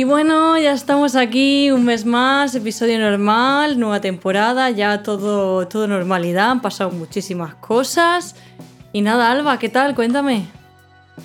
Y bueno, ya estamos aquí un mes más, episodio normal, nueva temporada, ya todo, todo normalidad, han pasado muchísimas cosas. Y nada, Alba, ¿qué tal? Cuéntame.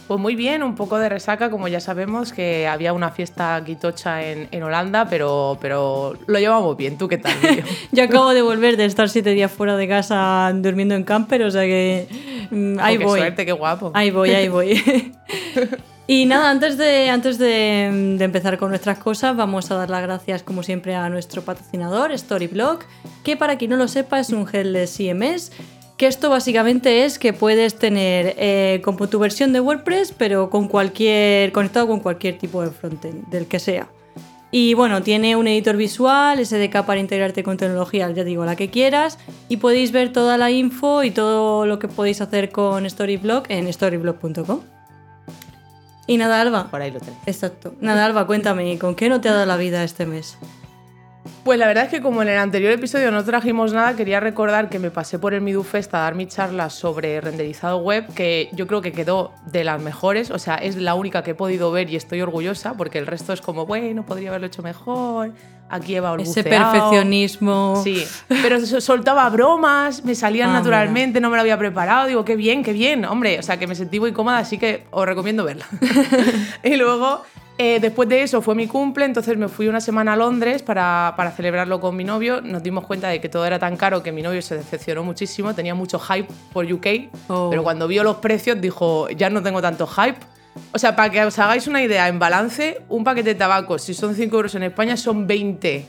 Pues muy bien, un poco de resaca, como ya sabemos, que había una fiesta guitocha en, en Holanda, pero, pero lo llevamos bien. ¿Tú qué tal? Yo acabo de volver de estar siete días fuera de casa durmiendo en camper, o sea que mm, ahí Oh, qué voy. suerte, qué guapo. Ahí voy, ahí voy. y nada, antes, de, antes de, empezar con nuestras cosas, vamos a dar las gracias, como siempre, a nuestro patrocinador, Storyblock, que para quien no lo sepa es un headless CMS. Que esto básicamente es que puedes tener eh, como tu versión de WordPress, pero con cualquier, conectado con cualquier tipo de frontend, del que sea. Y bueno, tiene un editor visual, SDK para integrarte con tecnología, ya digo, la que quieras. Y podéis ver toda la info y todo lo que podéis hacer con Storyblock en storyblock.com. Y nada, Alba. Por ahí lo tenés. Exacto. Nada, Alba, cuéntame, ¿con qué no te ha dado la vida este mes? Pues la verdad es que como en el anterior episodio no trajimos nada, quería recordar que me pasé por el MiduFest a dar mi charla sobre renderizado web, que yo creo que quedó de las mejores, o sea, es la única que he podido ver y estoy orgullosa, porque el resto es como, bueno, podría haberlo hecho mejor, aquí he Ese perfeccionismo. Sí, pero so- soltaba bromas, me salían Ah, naturalmente, no me lo había preparado. Digo, qué bien, qué bien, hombre. O sea, que me sentí muy cómoda, así que os recomiendo verla. y luego, eh, después de eso, fue mi cumple, entonces me fui una semana a Londres para, para celebrarlo con mi novio. Nos dimos cuenta de que todo era tan caro que mi novio se decepcionó muchísimo, tenía mucho hype por UK, Oh. pero cuando vio los precios dijo, ya no tengo tanto hype. O sea, para que os hagáis una idea, en balance, un paquete de tabaco, si son 5 euros en España, son 20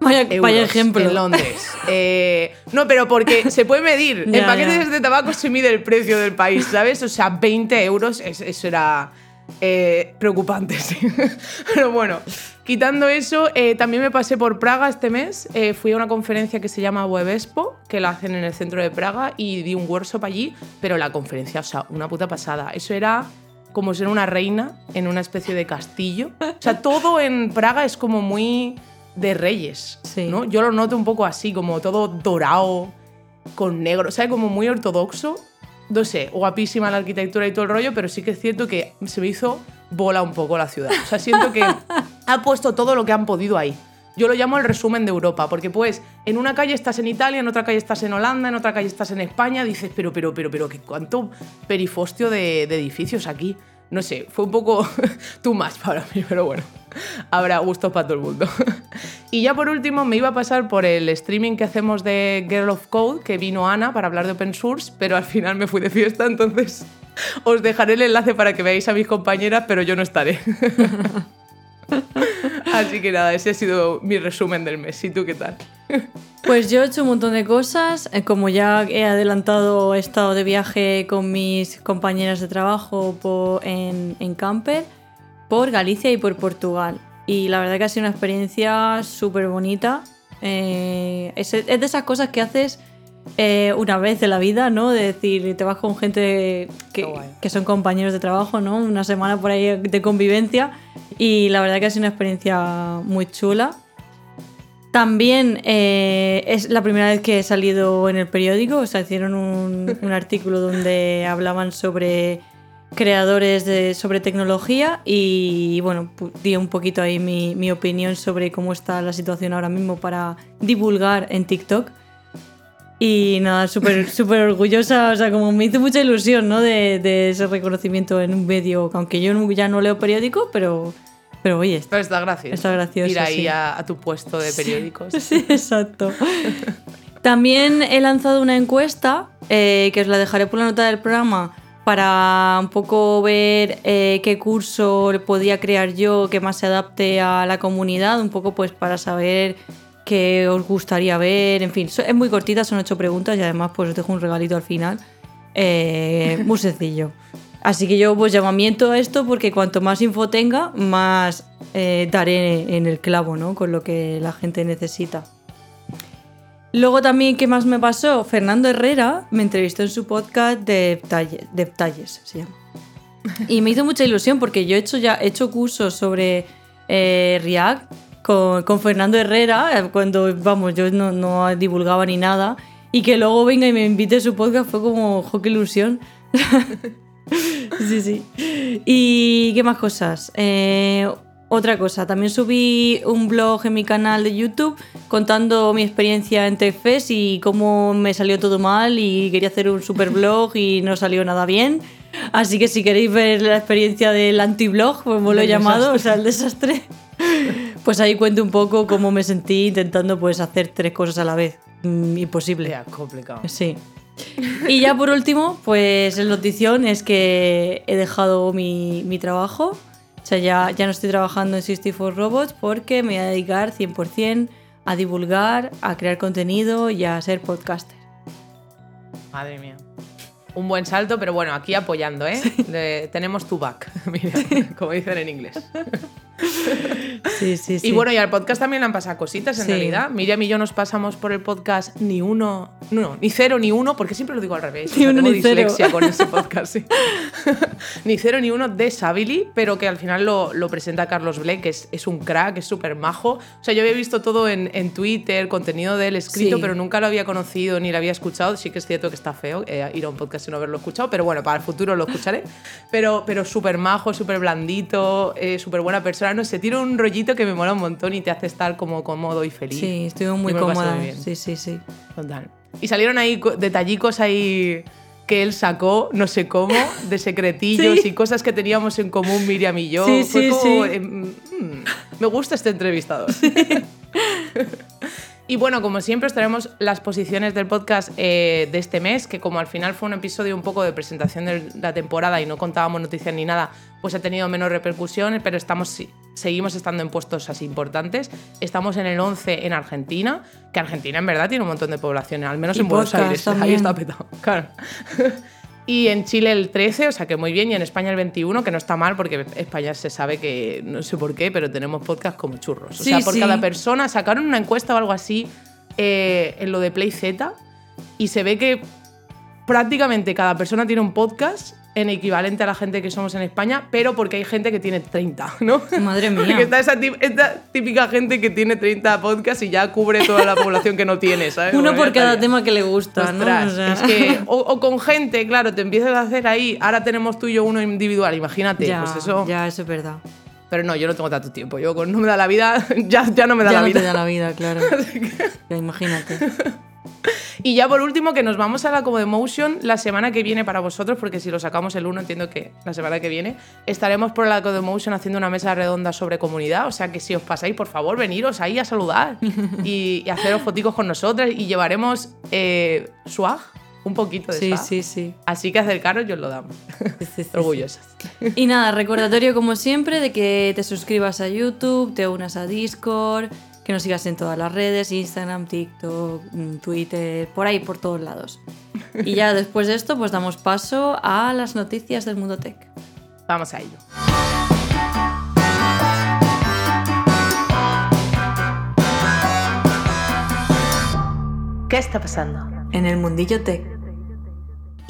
Vaya, euros vaya ejemplo. en Londres. Eh, no, pero porque se puede medir. En paquetes de tabaco se mide el precio del país, ¿sabes? O sea, 20 euros, es- eso era eh, preocupante, sí. Pero bueno, quitando eso, eh, también me pasé por Praga este mes. Eh, fui a una conferencia que se llama Web Expo, que la hacen en el centro de Praga, y di un workshop allí, pero la conferencia, o sea, una puta pasada. Eso era como ser una reina en una especie de castillo. O sea, todo en Praga es como muy de reyes, Sí. ¿no? Yo lo noto un poco así, como todo dorado, con negro, o sea, como muy ortodoxo. No sé, guapísima la arquitectura y todo el rollo, pero sí que es cierto que se me hizo bola un poco la ciudad. O sea, siento que ha puesto todo lo que han podido ahí. Yo lo llamo el resumen de Europa, porque pues en una calle estás en Italia, en otra calle estás en Holanda, en otra calle estás en España, dices, pero, pero, pero, pero, ¿qué cuánto perifostio de, de edificios aquí. No sé, fue un poco too much para mí, pero bueno, habrá gustos para todo el mundo. y ya por último me iba a pasar por el streaming que hacemos de Girl of Code, que vino Ana para hablar de open source, pero al final me fui de fiesta, entonces os dejaré el enlace para que veáis a mis compañeras, pero yo no estaré. Así que nada, ese ha sido mi resumen del mes. ¿Y tú qué tal? Pues yo he hecho un montón de cosas. Eh, Como ya he adelantado, he estado de viaje con mis compañeras de trabajo en, camper por Galicia y por Portugal. Y la verdad que ha sido una experiencia súper bonita. Eh, es de esas cosas que haces eh, una vez en la vida, ¿no? De decir, te vas con gente que, son compañeros de trabajo, ¿no? Una semana por ahí de convivencia. Y la verdad que ha sido una experiencia muy chula. También eh, es la primera vez que he salido en el periódico, o sea, hicieron un, un artículo donde hablaban sobre creadores de, sobre tecnología y bueno, di un poquito ahí mi, mi opinión sobre cómo está la situación ahora mismo para divulgar en TikTok. Y nada, súper súper orgullosa, o sea, como me hizo mucha ilusión, ¿no? De, de ese reconocimiento en un medio, aunque yo no- ya no leo periódico, pero, pero oye, Pero está gracioso. Está gracioso, Ir ahí sí. a, a tu puesto de periódicos. Sí, exacto. También he lanzado una encuesta, eh, que os la dejaré por la nota del programa, para un poco ver eh, qué curso podía crear yo que más se adapte a la comunidad, un poco pues para saber qué os gustaría ver, en fin, es muy cortita, son ocho preguntas y además pues os dejo un regalito al final, Eh, muy sencillo. Así que yo pues llamamiento a esto porque cuanto más info tenga, más eh, daré en el clavo, ¿no? Con lo que la gente necesita. Luego también, ¿qué más me pasó? Fernando Herrera me entrevistó en su podcast de Detalles, se llama. Y me hizo mucha ilusión porque yo he hecho ya he hecho cursos sobre eh, React con, Fernando Herrera, eh, cuando, vamos, yo no, no, divulgaba ni nada. Y que luego venga y me invite a su podcast fue como, jo, qué ilusión. sí, sí. ¿Y qué más cosas? Eh, otra cosa, también subí un blog en mi canal de YouTube contando mi experiencia en TechFest y cómo me salió todo mal y quería hacer un super blog y no salió nada bien. Así que si queréis ver la experiencia del anti-blog, como lo he llamado, o sea, el desastre, pues ahí cuento un poco cómo me sentí intentando pues hacer tres cosas a la vez. Mm, imposible. Ya, complicado. Sí. Y ya por último, pues la notición es que he dejado mi, mi trabajo o sea, ya, ya no estoy trabajando en 64 Robots porque me voy a dedicar 100% a divulgar, a crear contenido y a ser podcaster. Madre mía un buen salto, pero bueno, aquí apoyando, ¿eh? tenemos tu back, como dicen en inglés. Sí, sí, sí. Y bueno, y al podcast también le han pasado cositas en realidad. Miriam y yo nos pasamos por el podcast ni uno, no, ni cero ni uno, porque siempre lo digo al revés. Ni uno ni cero. con ese podcast, sí. ni cero ni uno de Sabili, pero que al final lo, lo presenta Carlos Blake, que es, es un crack, es súper majo. O sea, yo había visto todo en, en Twitter, contenido de él escrito, pero nunca lo había conocido ni lo había escuchado. Sí que es cierto que está feo eh, ir a un podcast sin haberlo escuchado, pero bueno, para el futuro lo escucharé. Pero, pero súper majo, súper blandito, eh, súper buena persona. No sé, tiene un rollito que me mola un montón y te hace estar como cómodo y feliz. Sí, estoy muy cómoda. Sí, sí, sí. Total. Y salieron ahí detallicos ahí que él sacó, no sé cómo, de secretillos y cosas que teníamos en común Miriam y yo. Sí, sí, sí. Em, mm, me gusta este entrevistador. Y bueno, como siempre, os traemos las posiciones del podcast eh, de este mes, que como al final fue un episodio un poco de presentación de la temporada y no contábamos noticias ni nada, pues ha tenido menos repercusiones, pero estamos, seguimos estando en puestos así importantes. Estamos en el 11 en Argentina, que Argentina en verdad tiene un montón de poblaciones, al menos en Buenos Aires. Ahí está petado. Claro. Y en Chile el 13, o sea que muy bien, y en España el 21, que no está mal porque España se sabe que, no sé por qué, pero tenemos podcast como churros. O sea, por cada persona sacaron una encuesta o algo así eh, en lo de Play Z y se ve que prácticamente cada persona tiene un podcast en equivalente a la gente que somos en España, pero porque hay gente que tiene 30, ¿no? Madre mía. Porque está esa típica gente que tiene 30 podcasts y ya cubre toda la población que no tiene, ¿sabes? Uno por cada tema que le gusta, ¿no? O es que, o, con gente, claro, te empiezas a hacer ahí, ahora tenemos tú y yo uno individual, imagínate, ya, pues eso... Ya, eso es verdad. Pero no, yo no tengo tanto tiempo. Yo con no me da la vida, ya, ya no me da la vida. Ya no te da la vida, claro. ya, imagínate. Y ya por último, que nos vamos a la como de Motion la semana que viene para vosotros, porque si lo sacamos el 1, entiendo que la semana que viene estaremos por la Motion haciendo una mesa redonda sobre comunidad. O sea que si os pasáis, por favor, veniros ahí a saludar y, haceros foticos con nosotras y llevaremos eh, swag. Un poquito de Sí, sí, sí. Así que acercaros y os lo damos. Orgullosas. Y nada, recordatorio como siempre de que te suscribas a YouTube, te unas a Discord, que nos sigas en todas las redes, Instagram, TikTok, mm, Twitter, por ahí, por todos lados. Y ya después de esto, pues damos paso a las noticias del mundo tech. Vamos a ello. ¿Qué está pasando? En el mundillo tech.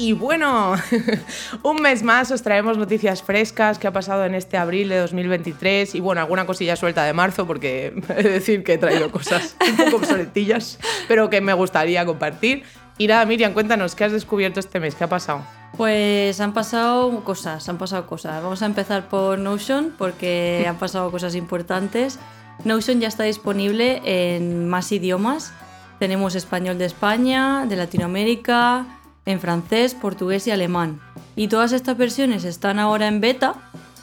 Y bueno, un mes más os traemos noticias frescas que ha pasado en este abril de 2023 y bueno, alguna cosilla suelta de marzo porque he de decir que he traído cosas un poco obsoletillas, pero que me gustaría compartir. Y nada, Miriam, cuéntanos, ¿qué has descubierto este mes? ¿Qué ha pasado? Pues han pasado cosas, han pasado cosas. Vamos a empezar por Notion porque han pasado cosas importantes. Notion ya está disponible en más idiomas. Tenemos español de España, de Latinoamérica, en francés, portugués y alemán. Y todas estas versiones están ahora en beta,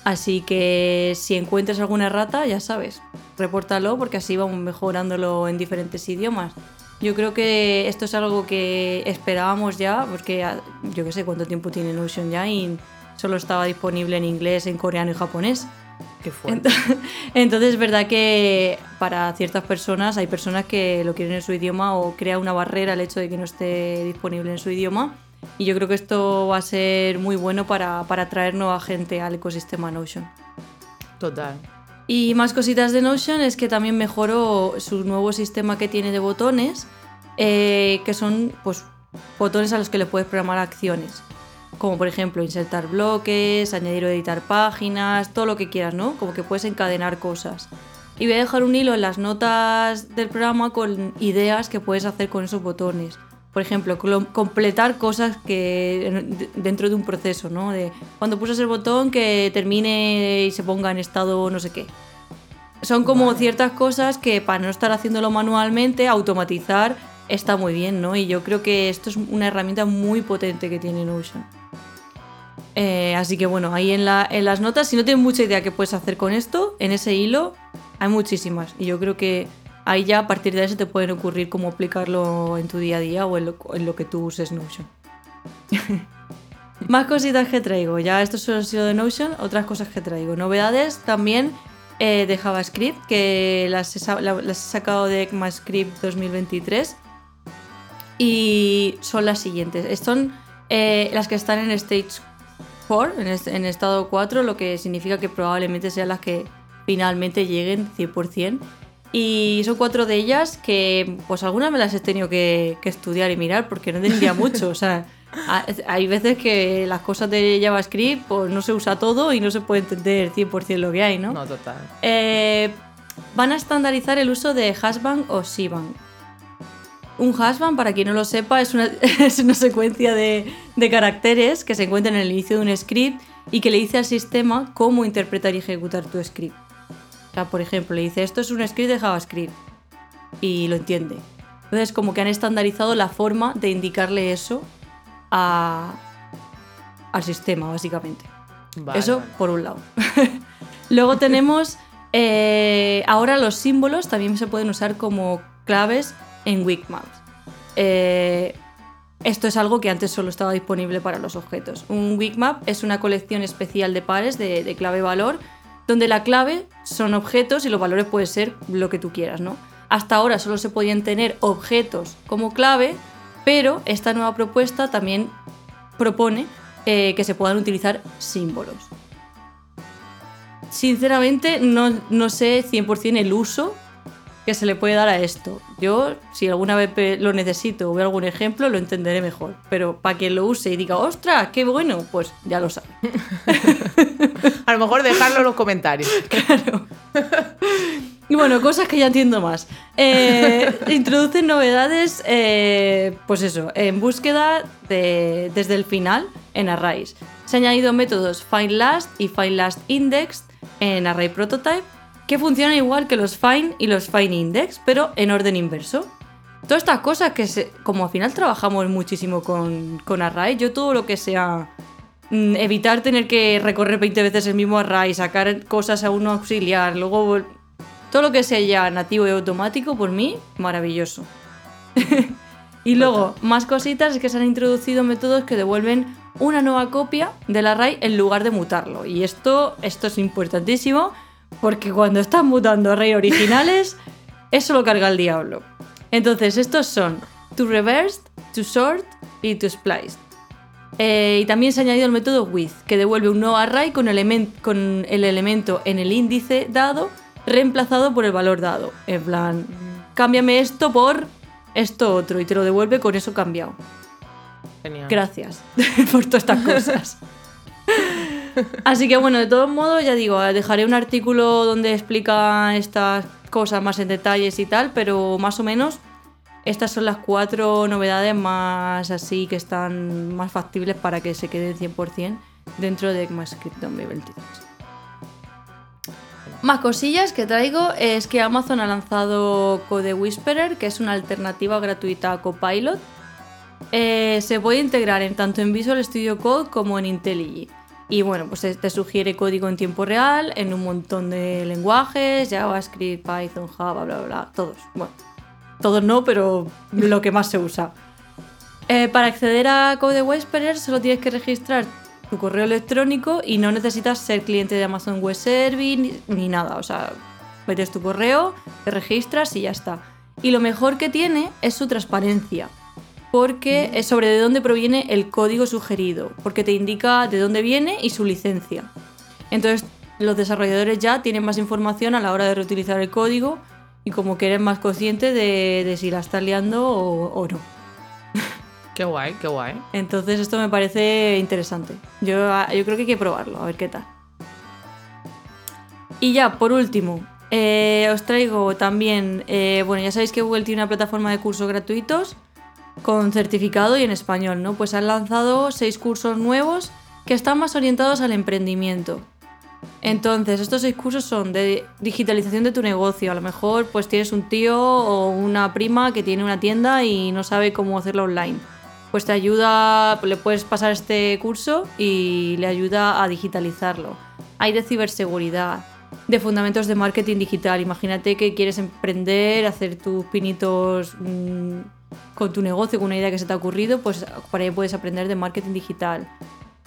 así que si encuentras alguna errata, ya sabes, repórtalo porque así vamos mejorándolo en diferentes idiomas. Yo creo que esto es algo que esperábamos ya, porque ah, yo qué sé cuánto tiempo tiene Notion ya y solo estaba disponible en inglés, en coreano y japonés. Qué Entonces es verdad que para ciertas personas hay personas que lo quieren en su idioma o crea una barrera el hecho de que no esté disponible en su idioma. Y yo creo que esto va a ser muy bueno para, para atraer nueva gente al ecosistema Notion. Total. Y más cositas de Notion es que también mejoró su nuevo sistema que tiene de botones, eh, que son pues, botones a los que le puedes programar acciones. Como por ejemplo insertar bloques, añadir o editar páginas, todo lo que quieras, ¿no? Como que puedes encadenar cosas. Y voy a dejar un hilo en las notas del programa con ideas que puedes hacer con esos botones. Por ejemplo, completar cosas que dentro de un proceso, ¿no? De cuando pulsas el botón que termine y se ponga en estado no sé qué. Son como ciertas cosas que para no estar haciéndolo manualmente, automatizar está muy bien, ¿no? Y yo creo que esto es una herramienta muy potente que tiene Notion. Eh, así que bueno, ahí en, las notas, si no tienes mucha idea qué puedes hacer con esto, en ese hilo hay muchísimas. Y yo creo que ahí ya a partir de eso te pueden ocurrir cómo aplicarlo en tu día a día o en lo, que tú uses Notion. Más cositas que traigo. Ya esto solo ha sido de Notion. Otras cosas que traigo. Novedades también eh, de JavaScript que las he, sacado de ECMAScript 2023. Y son las siguientes. Son eh, las que están en Stage 4, en, en estado 4, lo que significa que probablemente sean las que finalmente lleguen 100%. Y son cuatro de ellas que, pues algunas me las he tenido que, estudiar y mirar porque no entendía mucho. O sea, hay veces que las cosas de JavaScript pues no se usa todo y no se puede entender 100% lo que hay, ¿no? No, total. Eh, van a estandarizar el uso de hashbang o shebang. Un hashbang, para quien no lo sepa, es una, es una secuencia de, de caracteres que se encuentran en el inicio de un script y que le dice al sistema cómo interpretar y ejecutar tu script por ejemplo, le dice, esto es un script de JavaScript y lo entiende. Entonces, como que han estandarizado la forma de indicarle eso al sistema, básicamente. eso por un lado. Luego tenemos, eh, ahora los símbolos también se pueden usar como claves en Wikmaps. Eh, esto es algo que antes solo estaba disponible para los objetos. Un Wikmap es una colección especial de pares de, de clave-valor donde la clave son objetos y los valores pueden ser lo que tú quieras, ¿no? Hasta ahora solo se podían tener objetos como clave, pero esta nueva propuesta también propone eh, que se puedan utilizar símbolos. Sinceramente no, no sé 100% el uso que se le puede dar a esto. Yo, si alguna vez lo necesito o veo algún ejemplo, lo entenderé mejor. Pero para que lo use y diga, ¡ostras, qué bueno! Pues ya lo sabe. a lo mejor dejarlo en los comentarios. Claro. Y bueno, cosas que ya entiendo más. Eh, introducen novedades, eh, pues eso, en búsqueda desde el final en Arrays. Se han añadido métodos FindLast y FindLastIndex en Array Prototype que funcionan igual que los find y los find index, pero en orden inverso. Todas estas cosas que, como al final trabajamos muchísimo con, con array, yo todo lo que sea mm, evitar tener que recorrer 20 veces el mismo array, sacar cosas a uno auxiliar, luego todo lo que sea ya nativo y automático, por mí, maravilloso. y luego, más cositas es que se han introducido métodos que devuelven una nueva copia del array en lugar de mutarlo. Y esto, esto es importantísimo porque cuando estás mutando array originales, eso lo carga el diablo. Entonces, estos son to reverse, to sort y to splice. Eh, y también se ha añadido el método with, que devuelve un nuevo array con, con el elemento en el índice dado reemplazado por el valor dado. En plan, cámbiame esto por esto otro y te lo devuelve con eso cambiado. Genial. Gracias por todas estas cosas. Así que bueno, de todos modos, ya digo, dejaré un artículo donde explica estas cosas más en detalles y tal, pero más o menos estas son las cuatro novedades más así que están más factibles para que se queden 100% dentro de ECMAScript 2023. Más cosillas que traigo es que Amazon ha lanzado Code Whisperer, que es una alternativa gratuita a Copilot. Eh, se puede integrar en tanto en Visual Studio Code como en IntelliJ. Y bueno, pues te sugiere código en tiempo real, en un montón de lenguajes, JavaScript, Python, Java, bla, bla, bla, todos. Bueno, todos no, pero lo que más se usa. Eh, para acceder a Code Whisperer solo tienes que registrar tu correo electrónico y no necesitas ser cliente de Amazon Web Service ni, nada. O sea, metes tu correo, te registras y ya está. Y lo mejor que tiene es su transparencia porque es sobre de dónde proviene el código sugerido, porque te indica de dónde viene y su licencia. Entonces, los desarrolladores ya tienen más información a la hora de reutilizar el código y como que eres más consciente de, de si la estás liando o, o no. Qué guay, qué guay. Entonces esto me parece interesante. Yo, yo creo que hay que probarlo, a ver qué tal. Y ya, por último, eh, os traigo también, eh, bueno, ya sabéis que Google tiene una plataforma de cursos gratuitos con certificado y en español, ¿no? Pues han lanzado seis cursos nuevos que están más orientados al emprendimiento. Entonces, estos seis cursos son de digitalización de tu negocio. A lo mejor pues tienes un tío o una prima que tiene una tienda y no sabe cómo hacerlo online. Pues te ayuda, le puedes pasar este curso y le ayuda a digitalizarlo. Hay de ciberseguridad, de fundamentos de marketing digital. Imagínate que quieres emprender, hacer tus pinitos mmm, con tu negocio, con una idea que se te ha ocurrido, pues por ahí puedes aprender de marketing digital.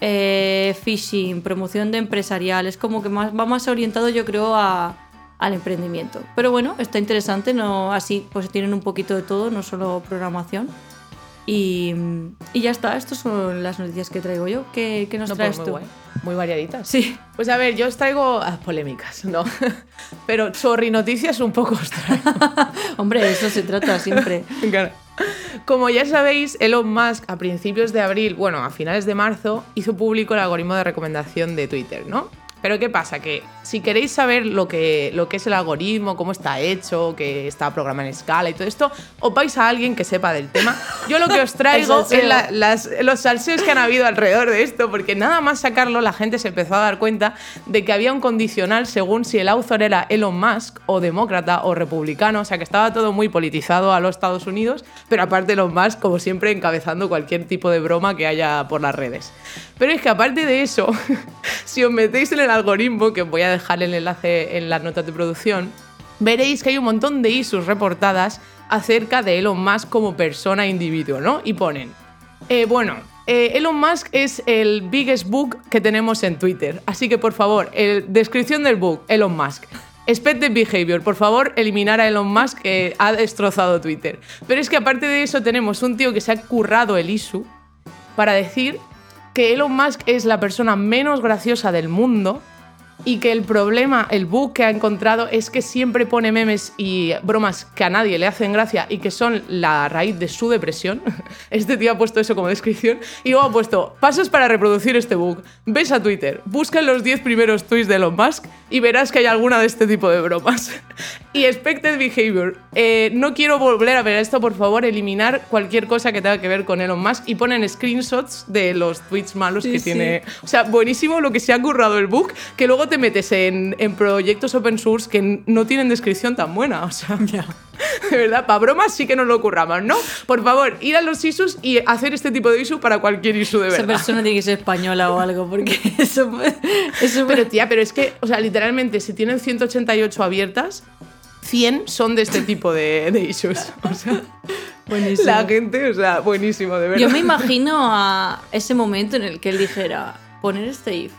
Eh, phishing, promoción de empresarial, es como que más, va más orientado yo creo a, al emprendimiento. Pero bueno, está interesante, no así pues tienen un poquito de todo, no solo programación. Y, y ya está, estas son las noticias que traigo yo. ¿Qué, qué nos No, traes pues muy tú? guay. Muy variaditas. Sí, Pues a ver, yo os traigo ah, polémicas, ¿no? Pero sorry, noticias un poco os traigo. hombre, eso se trata siempre. Claro. Como ya sabéis, Elon Musk a principios de abril, bueno, a finales de marzo, hizo público el algoritmo de recomendación de Twitter, ¿no? Pero ¿qué pasa? Que si queréis saber lo que, lo que es el algoritmo, cómo está hecho, que está programado en escala y todo esto, os vais a alguien que sepa del tema. Yo lo que os traigo es la- las- los salseos que han habido alrededor de esto, porque nada más sacarlo la gente se empezó a dar cuenta de que había un condicional según si el author era Elon Musk o demócrata o republicano, o sea que estaba todo muy politizado a los Estados Unidos, pero aparte Elon Musk como siempre encabezando cualquier tipo de broma que haya por las redes. Pero es que aparte de eso, si os metéis en el algoritmo, que voy a dejar el enlace en las notas de producción, veréis que hay un montón de issues reportadas acerca de Elon Musk como persona e individuo, ¿no? Y ponen, eh, bueno, eh, Elon Musk es el biggest bug que tenemos en Twitter, así que por favor, descripción del bug, Elon Musk. Expected behavior, por favor, eliminar a Elon Musk que ha destrozado Twitter. Pero es que aparte de eso tenemos un tío que se ha currado el issue para decir que Elon Musk es la persona menos graciosa del mundo y que el problema, el bug que ha encontrado es que siempre pone memes y bromas que a nadie le hacen gracia y que son la raíz de su depresión. Este tío ha puesto eso como descripción y luego ha puesto pasos para reproducir este bug. Ves a Twitter, busca los 10 primeros tweets de Elon Musk y verás que hay alguna de este tipo de bromas. Y expected behavior. Eh, no quiero volver a ver esto, por favor, eliminar cualquier cosa que tenga que ver con Elon Musk y ponen screenshots de los tweets malos Sí, que sí. tiene. O sea, buenísimo lo que se ha currado el book, que luego te metes en, en proyectos open source que no tienen descripción tan buena. O sea, de verdad, para bromas sí que nos lo curramos, ¿no? Por favor, ir a los issues y hacer este tipo de issue para cualquier issue de Esa verdad. persona tiene que ser española o algo, porque eso, eso Pero tía, pero es que, o sea, literalmente, si tienen 188 abiertas, 100 son de este tipo de, de issues. O sea, buenísimo. la gente, o sea, buenísimo, de verdad. Yo me imagino a ese momento en el que él dijera poner este if.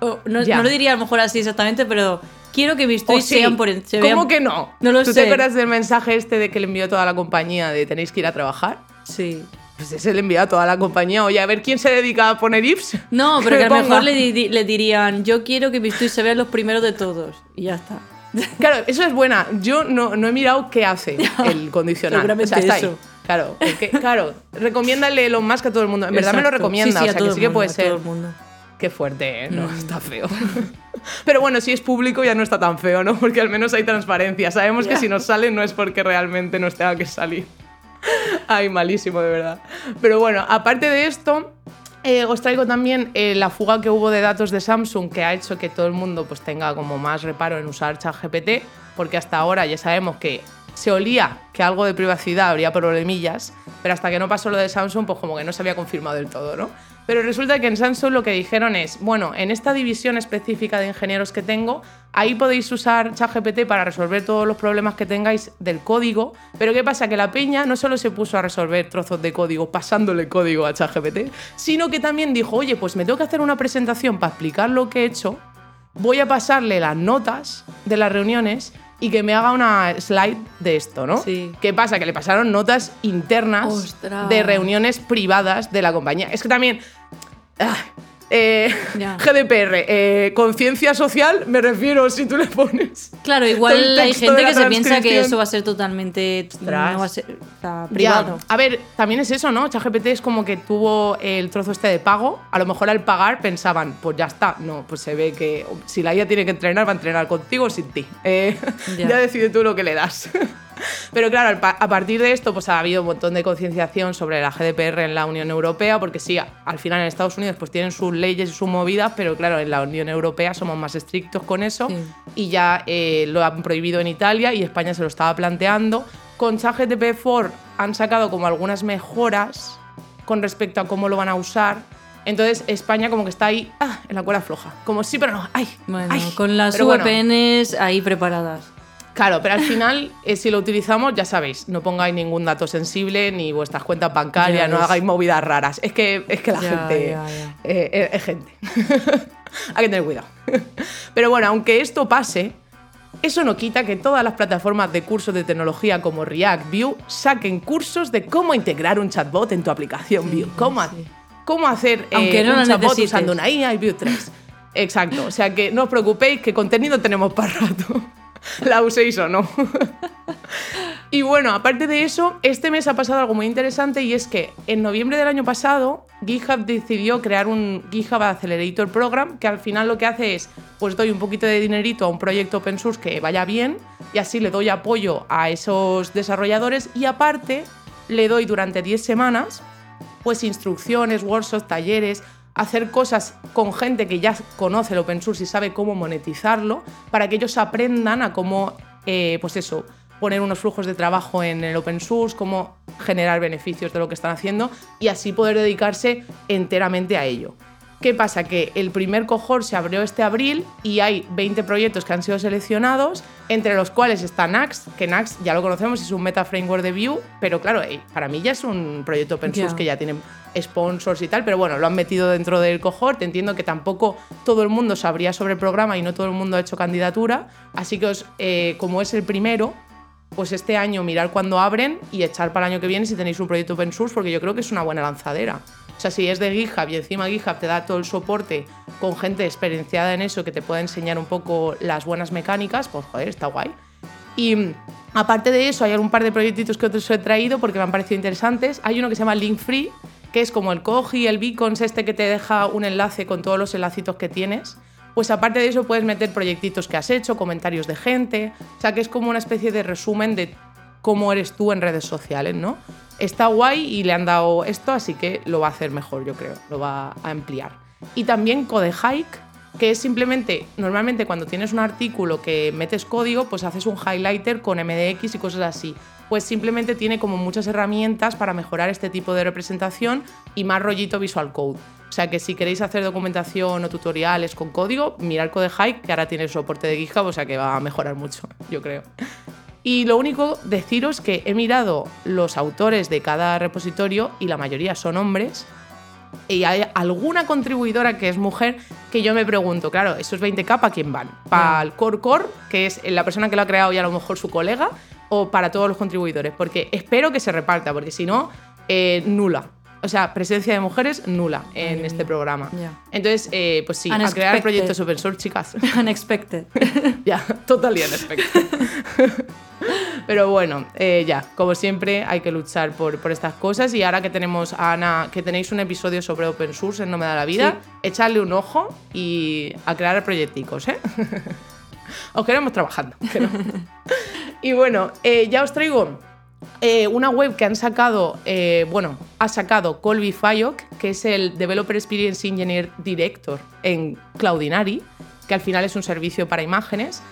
O, no, no lo diría a lo mejor así exactamente, pero quiero que mis tweets sí. sean por en- se ¿Cómo vean- que no? No lo ¿Tú sé. te acuerdas del mensaje este de que le envió toda la compañía de tenéis que ir a trabajar? Sí. Pues ese le envió a toda la compañía. Oye, a ver quién se dedica a poner ifs. No, pero me que a lo mejor le, di- le dirían yo quiero que mis tweets se vean los primeros de todos. Y ya está. Claro, eso es buena. Yo no, no he mirado qué hace el condicional. Seguramente o sea, está ahí. eso. Claro, es que- claro, recomiéndale lo más que a todo el mundo. En verdad me lo Exacto. recomienda, Sí, sí, o sea que el sí que mundo, puede ser. Qué fuerte, ¿eh? No, Mm. está feo. Pero bueno, si es público ya no está tan feo, ¿no? Porque al menos hay transparencia. Sabemos que si nos sale no es porque realmente nos tenga que salir. Ay, malísimo, de verdad. Pero bueno, aparte de esto, eh, os traigo también eh, la fuga que hubo de datos de Samsung que ha hecho que todo el mundo pues, tenga como más reparo en usar ChatGPT, porque hasta ahora ya sabemos que se olía que algo de privacidad habría problemillas, pero hasta que no pasó lo de Samsung, pues como que no se había confirmado del todo, ¿no? Pero resulta que en Samsung lo que dijeron es, bueno, en esta división específica de ingenieros que tengo, ahí podéis usar ChatGPT para resolver todos los problemas que tengáis del código, pero ¿qué pasa? Que la peña no solo se puso a resolver trozos de código pasándole código a ChatGPT, sino que también dijo, oye, pues me tengo que hacer una presentación para explicar lo que he hecho, voy a pasarle las notas de las reuniones y que me haga una slide de esto, ¿no? Sí. ¿Qué pasa? Que le pasaron notas internas Ostras. de reuniones privadas de la compañía. Es que también... ah, Eh. GDPR, eh, conciencia social, me refiero si tú le pones. Claro, igual hay gente que se piensa que eso va a ser totalmente no va a ser, privado. A ver, también es eso, ¿no? ChatGPT es como que tuvo el trozo este de pago. A lo mejor al pagar pensaban, pues ya está. No, pues se ve que si la IA tiene que entrenar, va a entrenar contigo o sin ti. Eh, Ya. ya decide tú lo que le das. Pero claro, a partir de esto, pues ha habido un montón de concienciación sobre la GDPR en la Unión Europea, porque sí, al final en Estados Unidos pues tienen sus leyes y sus movidas, pero claro, en la Unión Europea somos más estrictos con eso Sí. y ya eh, lo han prohibido en Italia y España se lo estaba planteando. Con ChatGPT 4 han sacado como algunas mejoras con respecto a cómo lo van a usar. Entonces España como que está ahí ah, en la cuerda floja. Como sí, pero no. Ay, Bueno, ay. con las Pero bueno, VPNs ahí preparadas. Claro, pero al final, eh, si lo utilizamos, ya sabéis, no pongáis ningún dato sensible ni vuestras cuentas bancarias, no hagáis movidas raras. Es que, es que la gente eh, eh, es gente. Hay que tener cuidado. pero bueno, aunque esto pase, eso no quita que todas las plataformas de cursos de tecnología como React, Vue saquen cursos de cómo integrar un chatbot en tu aplicación Vue. Cómo, sí. cómo hacer eh, Aunque no un chatbot necesites. usando una IA y Vue 3. Exacto, o sea que no os preocupéis que contenido tenemos para rato. La uséis o no. y bueno, aparte de eso, este mes ha pasado algo muy interesante y es que en noviembre del año pasado GitHub decidió crear un GitHub Accelerator Program que al final lo que hace es, pues doy un poquito de dinerito a un proyecto open source que vaya bien y así le doy apoyo a esos desarrolladores y aparte le doy durante 10 semanas pues instrucciones, workshops, talleres, hacer cosas con gente que ya conoce el open source y sabe cómo monetizarlo, para que ellos aprendan a cómo, eh, pues eso, poner unos flujos de trabajo en el open source, cómo generar beneficios de lo que están haciendo y así poder dedicarse enteramente a ello. ¿Qué pasa? Que el primer cohort se abrió este abril y hay 20 proyectos que han sido seleccionados, entre los cuales está Nax, que Nax ya lo conocemos, es un meta framework de Vue, pero claro, eh, para mí ya es un proyecto open source que ya tiene sponsors y tal, pero bueno, lo han metido dentro del cohort. Entiendo que tampoco todo el mundo sabría sobre el programa y no todo el mundo ha hecho candidatura, así que os, eh, como es el primero, pues este año mirar cuándo abren y echar para el año que viene si tenéis un proyecto open source, porque yo creo que es una buena lanzadera. O sea, si es de GitHub y encima GitHub te da todo el soporte con gente experienciada en eso que te pueda enseñar un poco las buenas mecánicas, pues joder, está guay. Y aparte de eso, hay un par de proyectitos que otros he traído porque me han parecido interesantes. Hay uno que se llama Link Free, que es como el Koji, el Beacons, este que te deja un enlace con todos los enlacitos que tienes. Pues aparte de eso puedes meter proyectitos que has hecho, comentarios de gente, o sea que es como una especie de resumen de cómo eres tú en redes sociales, ¿no? Está guay y le han dado esto, así que lo va a hacer mejor, yo creo, lo va a ampliar. Y también CodeHike, que es simplemente, normalmente cuando tienes un artículo que metes código, pues haces un highlighter con MDX y cosas así. Pues simplemente tiene como muchas herramientas para mejorar este tipo de representación y más rollito Visual Code. O sea que si queréis hacer documentación o tutoriales con código, mirad CodeHike, que ahora tiene soporte de GitHub, o sea que va a mejorar mucho, yo creo. Y lo único deciros que he mirado los autores de cada repositorio y la mayoría son hombres. Y hay alguna contribuidora que es mujer que yo me pregunto, claro, esos 20k ¿para quién van? ¿Para el core core, que es la persona que lo ha creado y a lo mejor su colega? ¿O para todos los contribuidores? Porque espero que se reparta, porque si no, eh, nula. O sea, presencia de mujeres nula en este programa. Entonces, eh, pues sí, a crear Unexpected. proyectos open source, chicas. Unexpected. ya, total y unexpected. Pero bueno, eh, ya, como siempre, hay que luchar por, por estas cosas. Y ahora que tenemos a Ana, que tenéis un episodio sobre open source en No Me Da la Vida, echarle un ojo y a crear proyecticos, ¿eh? os queremos trabajando. pero- y bueno, eh, ya os traigo eh, una web que han sacado, eh, bueno, ha sacado Colby Fayok, que es el Developer Experience Engineer Director en Cloudinary, que al final es un servicio para imágenes,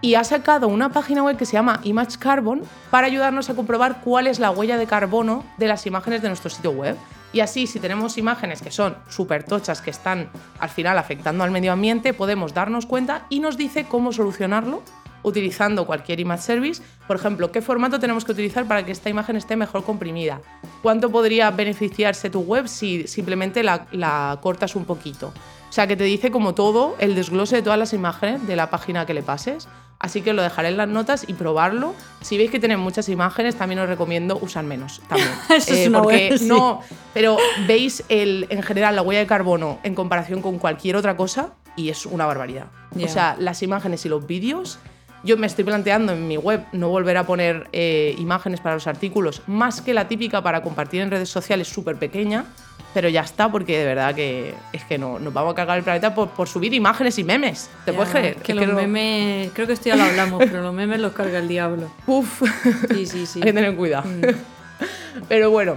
y ha sacado una página web que se llama Image Carbon para ayudarnos a comprobar cuál es la huella de carbono de las imágenes de nuestro sitio web. Y así, si tenemos imágenes que son súper tochas, que están al final afectando al medio ambiente, podemos darnos cuenta y nos dice cómo solucionarlo utilizando cualquier image service. Por ejemplo, qué formato tenemos que utilizar para que esta imagen esté mejor comprimida. ¿Cuánto podría beneficiarse tu web si simplemente la, la cortas un poquito? O sea, que te dice como todo el desglose de todas las imágenes de la página que le pases. Así que lo dejaré en las notas y probarlo. Si veis que tiene muchas imágenes, también os recomiendo usar menos. También. Eso es Eh, una porque buena- sí. no, pero veis el, en general la huella de carbono en comparación con cualquier otra cosa y es una barbaridad. O sea, las imágenes y los vídeos. Yo me estoy planteando en mi web no volver a poner eh, imágenes para los artículos, más que la típica para compartir en redes sociales súper pequeña, pero ya está, porque de verdad que es que no, nos vamos a cargar el planeta por, por subir imágenes y memes. ¿Te Ya, puedes creer? Que Es los no- memes, creo que esto ya lo hablamos, pero los memes los carga el diablo. Uf, Sí, sí, sí. hay que tener cuidado. Mm. Pero bueno.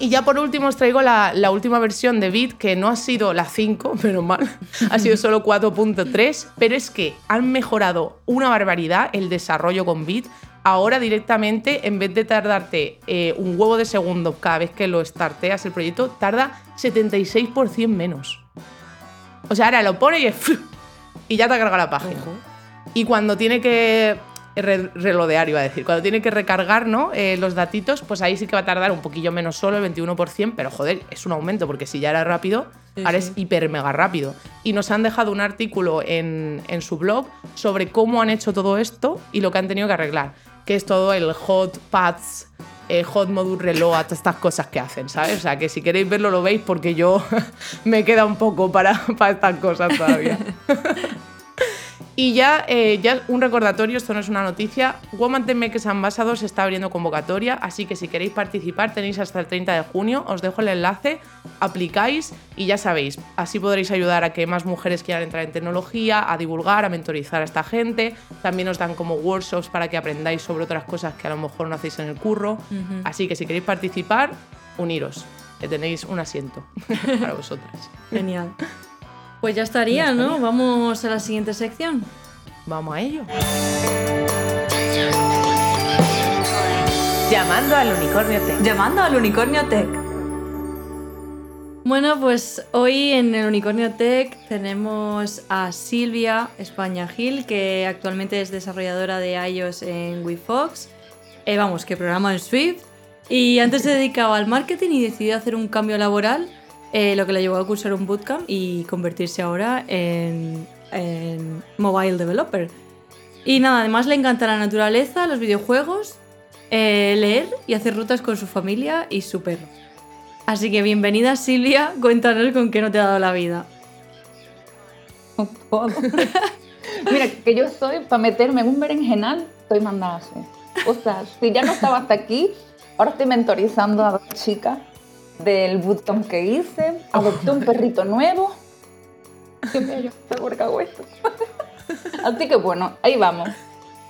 Y ya por último os traigo la, la última versión de Bit, que no ha sido la 5, menos mal, ha sido solo 4.3, pero es que han mejorado una barbaridad el desarrollo con Bit. Ahora directamente, en vez de tardarte eh, un huevo de segundo cada vez que lo starteas el proyecto, tarda 76% menos. O sea, ahora lo pone y es... Y ya te ha cargado la página. Y cuando tiene que re- relodear, iba a decir, cuando tiene que recargar ¿no? Eh, los datitos, pues ahí sí que va a tardar un poquillo menos solo, el 21%, pero joder, es un aumento, porque si ya era rápido, Sí, ahora sí. es hiper mega rápido. Y nos han dejado un artículo en, en su blog sobre cómo han hecho todo esto y lo que han tenido que arreglar, que es todo el hot paths, eh, hot module reload, todas estas cosas que hacen, ¿sabes? O sea, que si queréis verlo lo veis porque yo me queda un poco para, para estas cosas todavía. Y ya, eh, ya un recordatorio, esto no es una noticia, Woman Makers Ambassadors está abriendo convocatoria, así que si queréis participar tenéis hasta el 30 de junio, os dejo el enlace, aplicáis y ya sabéis, así podréis ayudar a que más mujeres quieran entrar en tecnología, a divulgar, a mentorizar a esta gente, también os dan como workshops para que aprendáis sobre otras cosas que a lo mejor no hacéis en el curro, Ujú. así que si queréis participar, uniros, que tenéis un asiento para vosotras. Genial. Pues ya estaría, Ya ¿no? Vamos a la siguiente sección. Vamos a ello. Llamando al unicornio Tech. Llamando al Unicornio Tech. Bueno, pues hoy en el Unicornio Tech tenemos a Silvia España Gil, que actualmente es desarrolladora de iOS en WeFox. Eh, vamos, que programa en Swift. Y antes se dedicaba al marketing y decidió hacer un cambio laboral, eh, lo que le llevó a cursar un bootcamp y convertirse ahora en, mobile developer. Y nada, además le encanta la naturaleza, los videojuegos, eh, leer y hacer rutas con su familia y su perro. Así que bienvenida Silvia, cuéntanos con qué no te ha dado la vida. Mira, que yo soy, para meterme en un berenjenal, estoy mandada así. O sea, si ya no estaba hasta aquí, ahora estoy mentorizando a dos chicas del bootcamp que hice, adopté un perrito nuevo. Qué bello, ¿por qué hago esto? Así que bueno, ahí vamos.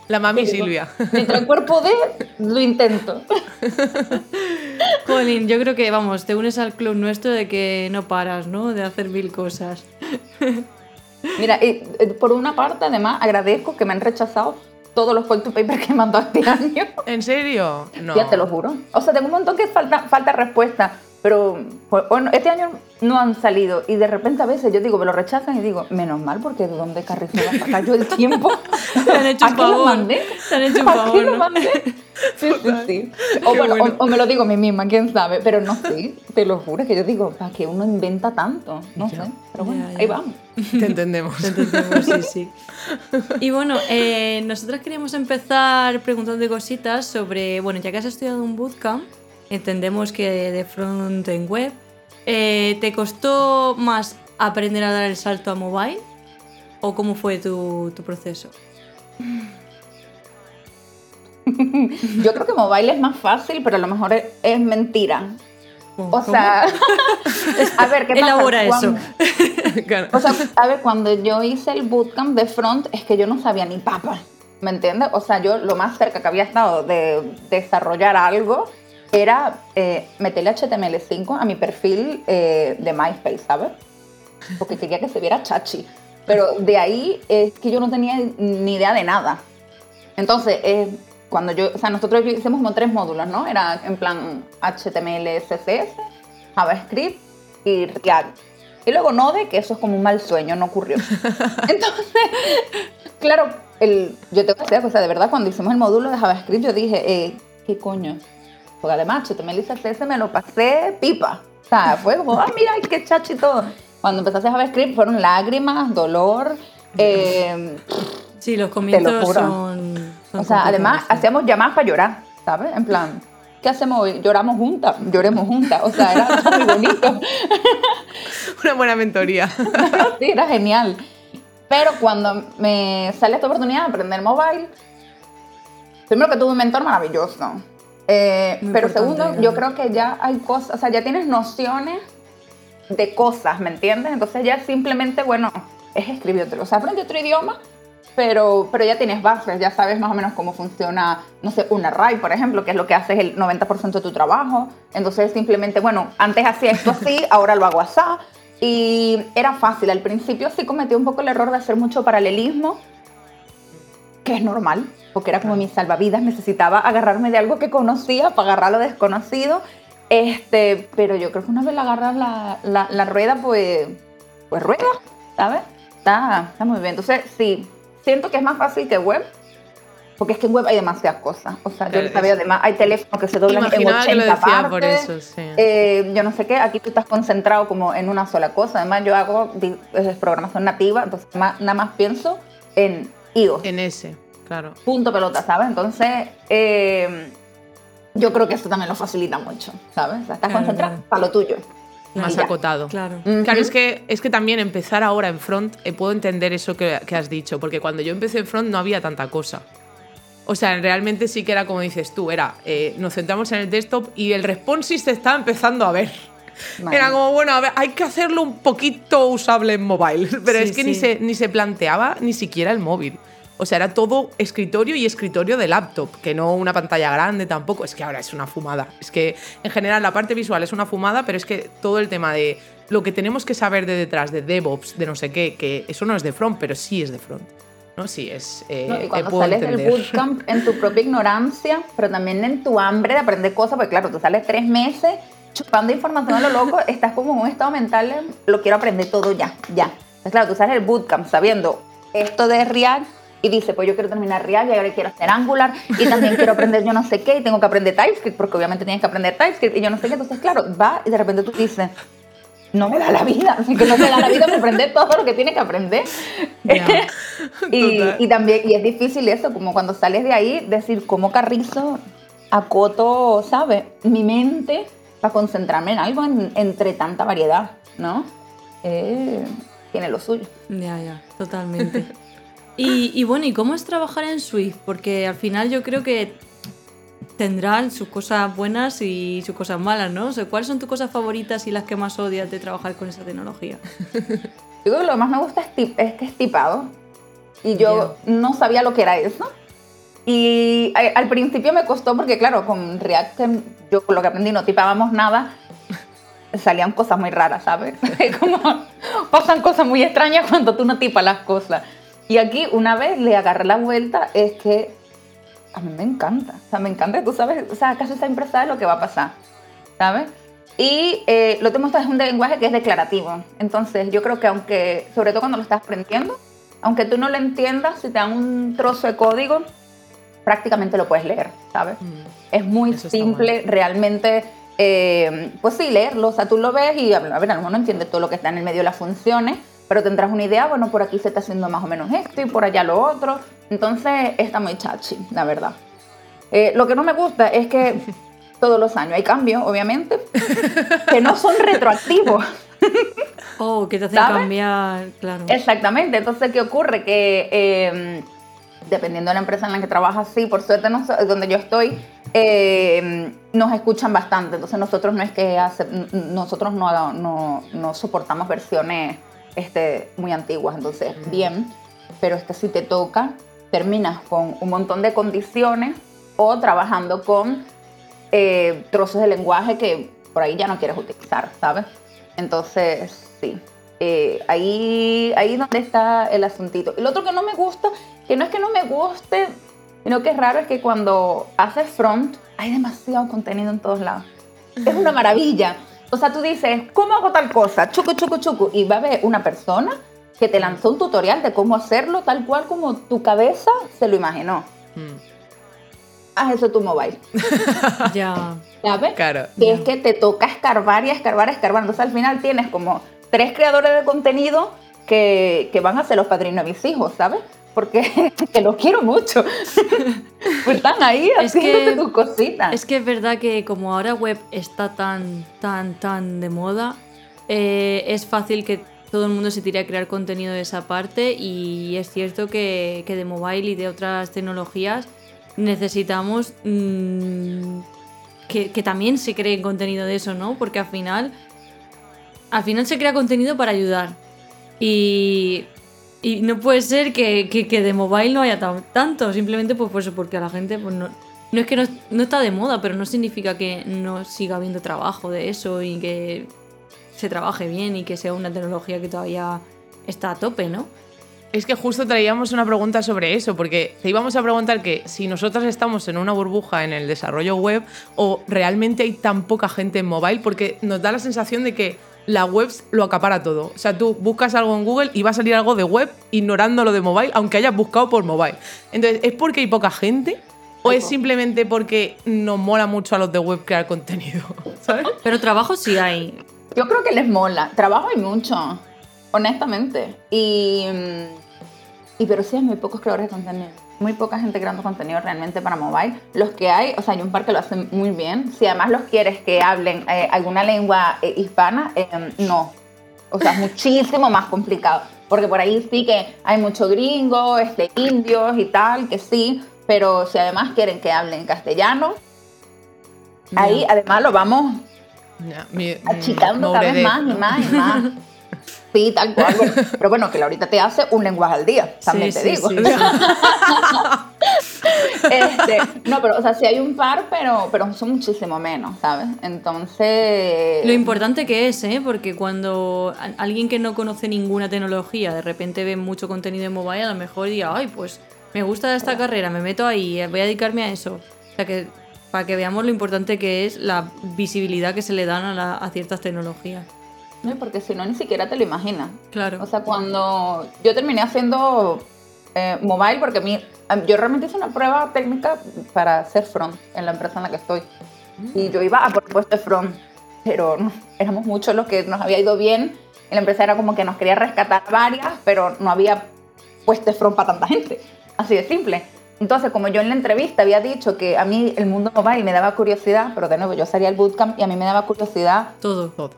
La mami Silvia. Mientras el cuerpo dé, lo intento. Colin, yo creo que, vamos, te unes al club nuestro de que no paras, ¿no? De hacer mil cosas. Mira, y, eh, por una parte, además, agradezco que me han rechazado todos los call to paper que he mandado este año. ¿En serio? No. Ya te lo juro. O sea, tengo un montón que falta, falta respuesta, pero pues, bueno, este año no han salido y de repente a veces yo digo, me lo rechazan y digo, menos mal porque de dónde carrizo sacar yo el tiempo. Te han hecho un ¿A qué lo favor. mandé? Te han hecho un ¿A qué favor, lo ¿no? mandé? Sí, sí, sí. O, Qué bueno, o- bueno. o me lo digo a mí misma, quién sabe, pero no sé, te lo juro que yo digo, ¿para qué uno inventa tanto? No Ya. sé, pero bueno, Ya, ya. ahí vamos. Te entendemos. Te entendemos, sí, sí. Y bueno, eh, nosotras queríamos empezar preguntando cositas sobre, bueno, ya que has estudiado un bootcamp, entendemos que de front en web, eh, ¿te costó más aprender a dar el salto a mobile? ¿O cómo fue tu, tu proceso? Yo creo que mobile es más fácil, pero a lo mejor es, es mentira. O ¿Cómo? sea, a ver, ¿qué pasa? Elabora eso. Cuando- Claro. O sea, a ver, cuando yo hice el bootcamp de front, es que yo no sabía ni papa. ¿Me entiendes? O sea, yo lo más cerca que había estado de desarrollar algo era eh, meterle HTML5 a mi perfil eh, de MySpace, ¿sabes? Porque quería que se viera chachi. Pero de ahí es que yo no tenía ni idea de nada. Entonces, eh, cuando yo, o sea, nosotros hicimos como tres módulos, ¿no? Era en plan HTML, CSS, JavaScript y React. Y luego Node, que eso es como un mal sueño, no ocurrió. Entonces, claro, el, yo te voy a decir, o sea, de verdad, cuando hicimos el módulo de JavaScript, yo dije, eh, ¿qué coño? Porque además, y CSS me lo pasé pipa. O sea, fue como, ah, mira, qué chachi y todo. Cuando empecé a hacer JavaScript fueron lágrimas, dolor, eh, Sí, los comienzos juro. son, son O sea, además hacíamos llamadas para llorar, ¿sabes? En plan, ¿qué hacemos hoy? Lloramos juntas, lloremos juntas. O sea, era muy bonito. Una buena mentoría. sí, era genial. Pero cuando me sale esta oportunidad de aprender mobile, primero que tuve un mentor maravilloso. Eh, pero segundo, claro. yo creo que ya hay cosas, o sea, ya tienes nociones de cosas, ¿me entiendes? Entonces ya simplemente, bueno, es escribir otro, o sea, aprende otro idioma, pero, pero ya tienes bases, ya sabes más o menos cómo funciona, no sé, un array, por ejemplo, que es lo que haces el 90% de tu trabajo. Entonces simplemente, bueno, antes hacía esto así, ahora lo hago así. Y era fácil, al principio sí cometí un poco el error de hacer mucho paralelismo, que es normal, porque era como mi salvavidas, necesitaba agarrarme de algo que conocía para agarrar lo desconocido. Este, pero yo creo que una vez le agarras la, la, la rueda, pues, pues rueda, ¿sabes? Está, está muy bien. Entonces, sí, siento que es más fácil que web, porque es que en web hay demasiadas cosas. O sea, yo lo sabía, además, hay teléfonos que se doblan en Imaginaba 80 que lo decía por partes. eso, sí. Eh, yo no sé qué, aquí tú estás concentrado como en una sola cosa. Además, yo hago eh, programación nativa, entonces nada más pienso en iOS. En ese, claro. Punto pelota, ¿sabes? Entonces, eh, yo creo que esto también lo facilita mucho, ¿sabes? O sea, estás Claro, concentrado claro. para lo tuyo. Más acotado. Claro. Claro, es que, es que también empezar ahora en front, eh, puedo entender eso que, que has dicho, porque cuando yo empecé en front no había tanta cosa. O sea, realmente sí que era como dices tú, era, eh, nos centramos en el desktop y el responsive se estaba empezando a ver. Vale. Era como, bueno, a ver, hay que hacerlo un poquito usable en mobile, pero Sí, es que ni, se, ni se planteaba ni siquiera el móvil. O sea, era todo escritorio y escritorio de laptop, que no una pantalla grande tampoco. Es que ahora es una fumada. Es que en general la parte visual es una fumada, pero es que todo el tema de lo que tenemos que saber de detrás, de DevOps, de no sé qué, que eso no es de front, pero sí es de front. ¿No? Sí, es. eh, ¿no? Y eh, cuando puedo sales del bootcamp en tu propia ignorancia, pero también en tu hambre de aprender cosas, porque claro, tú sales tres meses chupando información a lo loco, estás como en un estado mental, de, lo quiero aprender todo ya, ya. Entonces claro, tú sales del bootcamp sabiendo esto de React y dices, pues yo quiero terminar React y ahora quiero hacer Angular y también quiero aprender yo no sé qué y tengo que aprender TypeScript, porque obviamente tienes que aprender TypeScript y yo no sé qué. Entonces claro, va y de repente tú dices, no me da la vida, así que no me da la vida para aprender todo lo que tiene que aprender. Ya. Y, y también, y es difícil eso, como cuando sales de ahí, decir cómo carrizo acoto, ¿sabes? Mi mente para concentrarme en algo en- entre tanta variedad, ¿no? Eh, tiene lo suyo. Ya, ya, totalmente. Y, y bueno, ¿y cómo es trabajar en Swift? Porque al final yo creo que tendrán sus cosas buenas y sus cosas malas, ¿no? O sea, ¿cuáles son tus cosas favoritas y las que más odias de trabajar con esa tecnología? Yo creo que lo que más me gusta es, es que es tipado. Y yo no sabía lo que era eso. Y a- al principio me costó porque, claro, con React, que yo lo que aprendí no tipábamos nada, salían cosas muy raras, ¿sabes? Como pasan cosas muy extrañas cuando tú no tipas las cosas. Y aquí, una vez le agarré la vuelta, es que a mí me encanta. O sea, me encanta, tú sabes, o sea, casi siempre sabes lo que va a pasar, ¿sabes? Y eh, lo que hemos es un lenguaje que es declarativo. Entonces, yo creo que aunque, sobre todo cuando lo estás aprendiendo, aunque tú no lo entiendas, si te dan un trozo de código, prácticamente lo puedes leer, ¿sabes? Es muy Eso simple, realmente, eh, pues sí, leerlo. O sea, tú lo ves y, a ver, a lo mejor no entiendes todo lo que está en el medio de las funciones, pero tendrás una idea, bueno, por aquí se está haciendo más o menos esto y por allá lo otro. Entonces, está muy chachi, la verdad. Eh, lo que no me gusta es que todos los años hay cambios, obviamente, que no son retroactivos. Oh, que te hace ¿Sabes? cambiar, claro. Exactamente. Entonces, ¿qué ocurre? Que eh, dependiendo de la empresa en la que trabajas, sí, por suerte no so- donde yo estoy, eh, nos escuchan bastante. Entonces, nosotros no es que hace- nosotros no, no, no soportamos versiones este, muy antiguas. Entonces, bien, pero es que si te toca, terminas con un montón de condiciones o trabajando con eh, trozos de lenguaje que por ahí ya no quieres utilizar, ¿sabes? Entonces, sí. Eh, ahí, ahí donde está el asuntito. Y lo otro que no me gusta, que no es que no me guste, sino que es raro, es que cuando haces front hay demasiado contenido en todos lados. Es una maravilla. O sea, tú dices, ¿cómo hago tal cosa? Chucu, chucu, chucu. Y va a haber una persona que te lanzó un tutorial de cómo hacerlo tal cual como tu cabeza se lo imaginó. Mm, Haz eso tu mobile. Ya. ¿Sabes? Claro. que es que te toca escarbar y escarbar escarbar. Entonces al final tienes como tres creadores de contenido que, que van a ser los padrinos de mis hijos, ¿sabes? Porque que los quiero mucho. pues están ahí Es haciendo que- tus cositas. Es que es verdad que como ahora web está tan, tan, tan de moda, eh, es fácil que todo el mundo se tire a crear contenido de esa parte y es cierto que, que de mobile y de otras tecnologías necesitamos mm, que, que también se cree contenido de eso, ¿no? Porque al final, al final se crea contenido para ayudar. Y, y no puede ser que, que- de mobile no haya tan- tanto, simplemente pues por eso, porque a la gente pues no, no es que no, no está de moda, pero no significa que no siga habiendo trabajo de eso y que se trabaje bien y que sea una tecnología que todavía está a tope, ¿no? Es que justo traíamos una pregunta sobre eso, porque te íbamos a preguntar que si nosotras estamos en una burbuja en el desarrollo web o realmente hay tan poca gente en mobile, porque nos da la sensación de que la web lo acapara todo. O sea, tú buscas algo en Google y va a salir algo de web ignorando lo de mobile, aunque hayas buscado por mobile. Entonces, ¿es porque hay poca gente? ¿O es simplemente porque nos mola mucho a los de web crear contenido? ¿Sabes? Pero trabajo sí hay. Yo creo que les mola. Trabajo hay mucho, honestamente. Y, mm, y pero sí hay muy pocos creadores de contenido. Muy poca gente creando contenido realmente para mobile. Los que hay, o sea, hay un par que lo hacen muy bien. Si además los quieres que hablen eh, alguna lengua eh, hispana, eh, no. O sea, es muchísimo más complicado. Porque por ahí sí que hay mucho gringo, este, indios y tal, que sí. Pero si además quieren que hablen castellano, ahí además lo vamos mi- achicando cada vez más y más y más. Cual. bueno, Pero bueno, que la ahorita te hace un lenguaje al día, también Sí, te sí, digo. sí. Este, no, pero, o sea, sí hay un par, pero, pero son muchísimo menos, ¿sabes? Entonces. Lo importante que es, ¿eh? Porque cuando alguien que no conoce ninguna tecnología de repente ve mucho contenido en mobile, a lo mejor diga, ay, pues me gusta esta carrera, me meto ahí, eh, voy a dedicarme a eso. O sea que para que veamos lo importante que es la visibilidad que se le dan a, la- a ciertas tecnologías. No, porque si no, ni siquiera te lo imaginas. Claro. O sea, cuando yo terminé haciendo eh, mobile, porque a mí, yo realmente hice una prueba técnica para hacer front en la empresa en la que estoy. Y yo iba a por puesto de front, pero no, éramos muchos los que nos había ido bien. Y la empresa era como que nos quería rescatar varias, pero no había puesto de front para tanta gente. Así de simple. Entonces, como yo en la entrevista había dicho que a mí el mundo mobile me daba curiosidad, pero de nuevo yo salía al bootcamp y a mí me daba curiosidad Todo. Todo.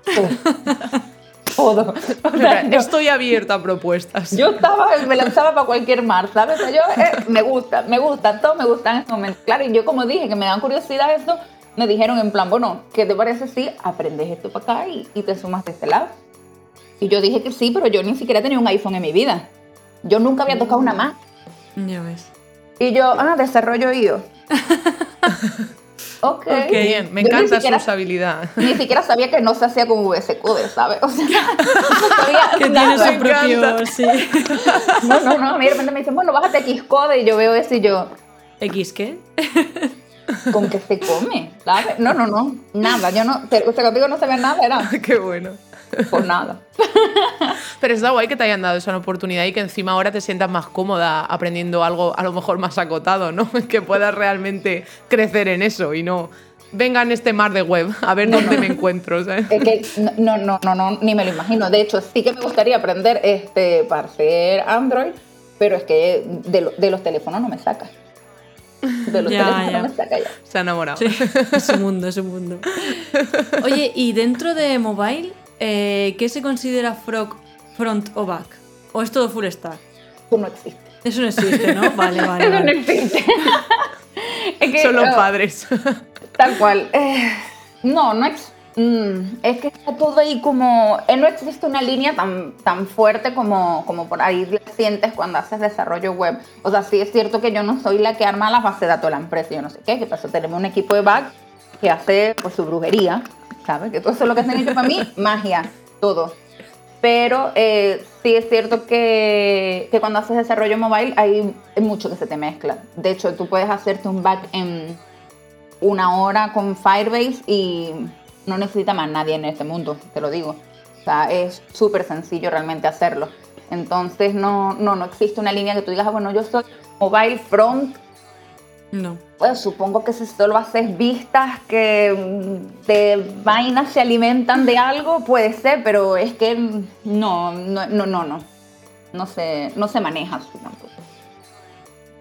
todo. O sea, yo- Estoy abierta a propuestas. yo estaba, me lanzaba para cualquier mar, ¿sabes? O sea, yo, eh, me gusta, me gusta, todo me gusta en este momento. Claro, y yo como dije que me dan curiosidad eso, me dijeron en plan, bueno, ¿qué te parece si aprendes esto para acá y, y te sumas de este lado? Y yo dije que sí, pero yo ni siquiera tenía un iPhone en mi vida. Yo nunca había tocado una Mac. Ya ves. Y yo, ah, desarrollo IO. ok. Bien, me Yo encanta su siquiera- usabilidad. Ni siquiera sabía que no se hacía con VS Code, ¿sabes? O sea, no sabía Que tiene nada. su Me propio. Sí. No, no, no. A mí de repente me dicen, bueno, bájate Xcode y yo veo eso y yo, ¿X qué? ¿con qué se come? ¿Sabes? No, no, no. Nada. Yo no, sea, contigo no sabía nada, era Qué bueno. Por nada. Pero está guay que te hayan dado esa oportunidad y que encima ahora te sientas más cómoda aprendiendo algo a lo mejor más acotado, ¿no? Que puedas realmente crecer en eso y no venga en este mar de web a ver dónde me encuentro, ¿sabes? Es que no, no, no, no, ni me lo imagino. De hecho, sí que me gustaría aprender este para hacer Android, pero es que de, lo- de los teléfonos no me saca. De los Ya, teléfonos ya. no me saca ya. Se ha enamorado. Sí, es un mundo, es un mundo. Oye, y dentro de mobile, eh, ¿qué se considera frog, front o back? ¿O es todo full stack? Eso no existe. Eso no existe, ¿no? Vale, vale. Eso no vale. existe. es que, Son los eh, padres. Tal cual. Eh, no, no ex- mm, es que está todo ahí como... eh, no existe una línea tan, tan fuerte como, como por ahí la sientes cuando haces desarrollo web. O sea, sí es cierto que yo no soy la que arma la base de datos de la empresa. Yo no sé qué. ¿Qué pasa? Tenemos un equipo de back que hace pues, su brujería. ¿Sabes? Que todo eso es lo que hacen ellos para mí. Magia. Todo. Pero eh, sí es cierto que, que cuando haces desarrollo mobile hay, hay mucho que se te mezcla. De hecho, tú puedes hacerte un back en una hora con Firebase y no necesita más nadie en este mundo, te lo digo. O sea, es súper sencillo realmente hacerlo. Entonces, no, no, no existe una línea que tú digas, ah, bueno, yo soy mobile front. No. Pues supongo que si solo haces vistas que mm, de vainas se alimentan de algo, puede ser, pero es que no, no, no, no, no. No se, no se maneja así tampoco.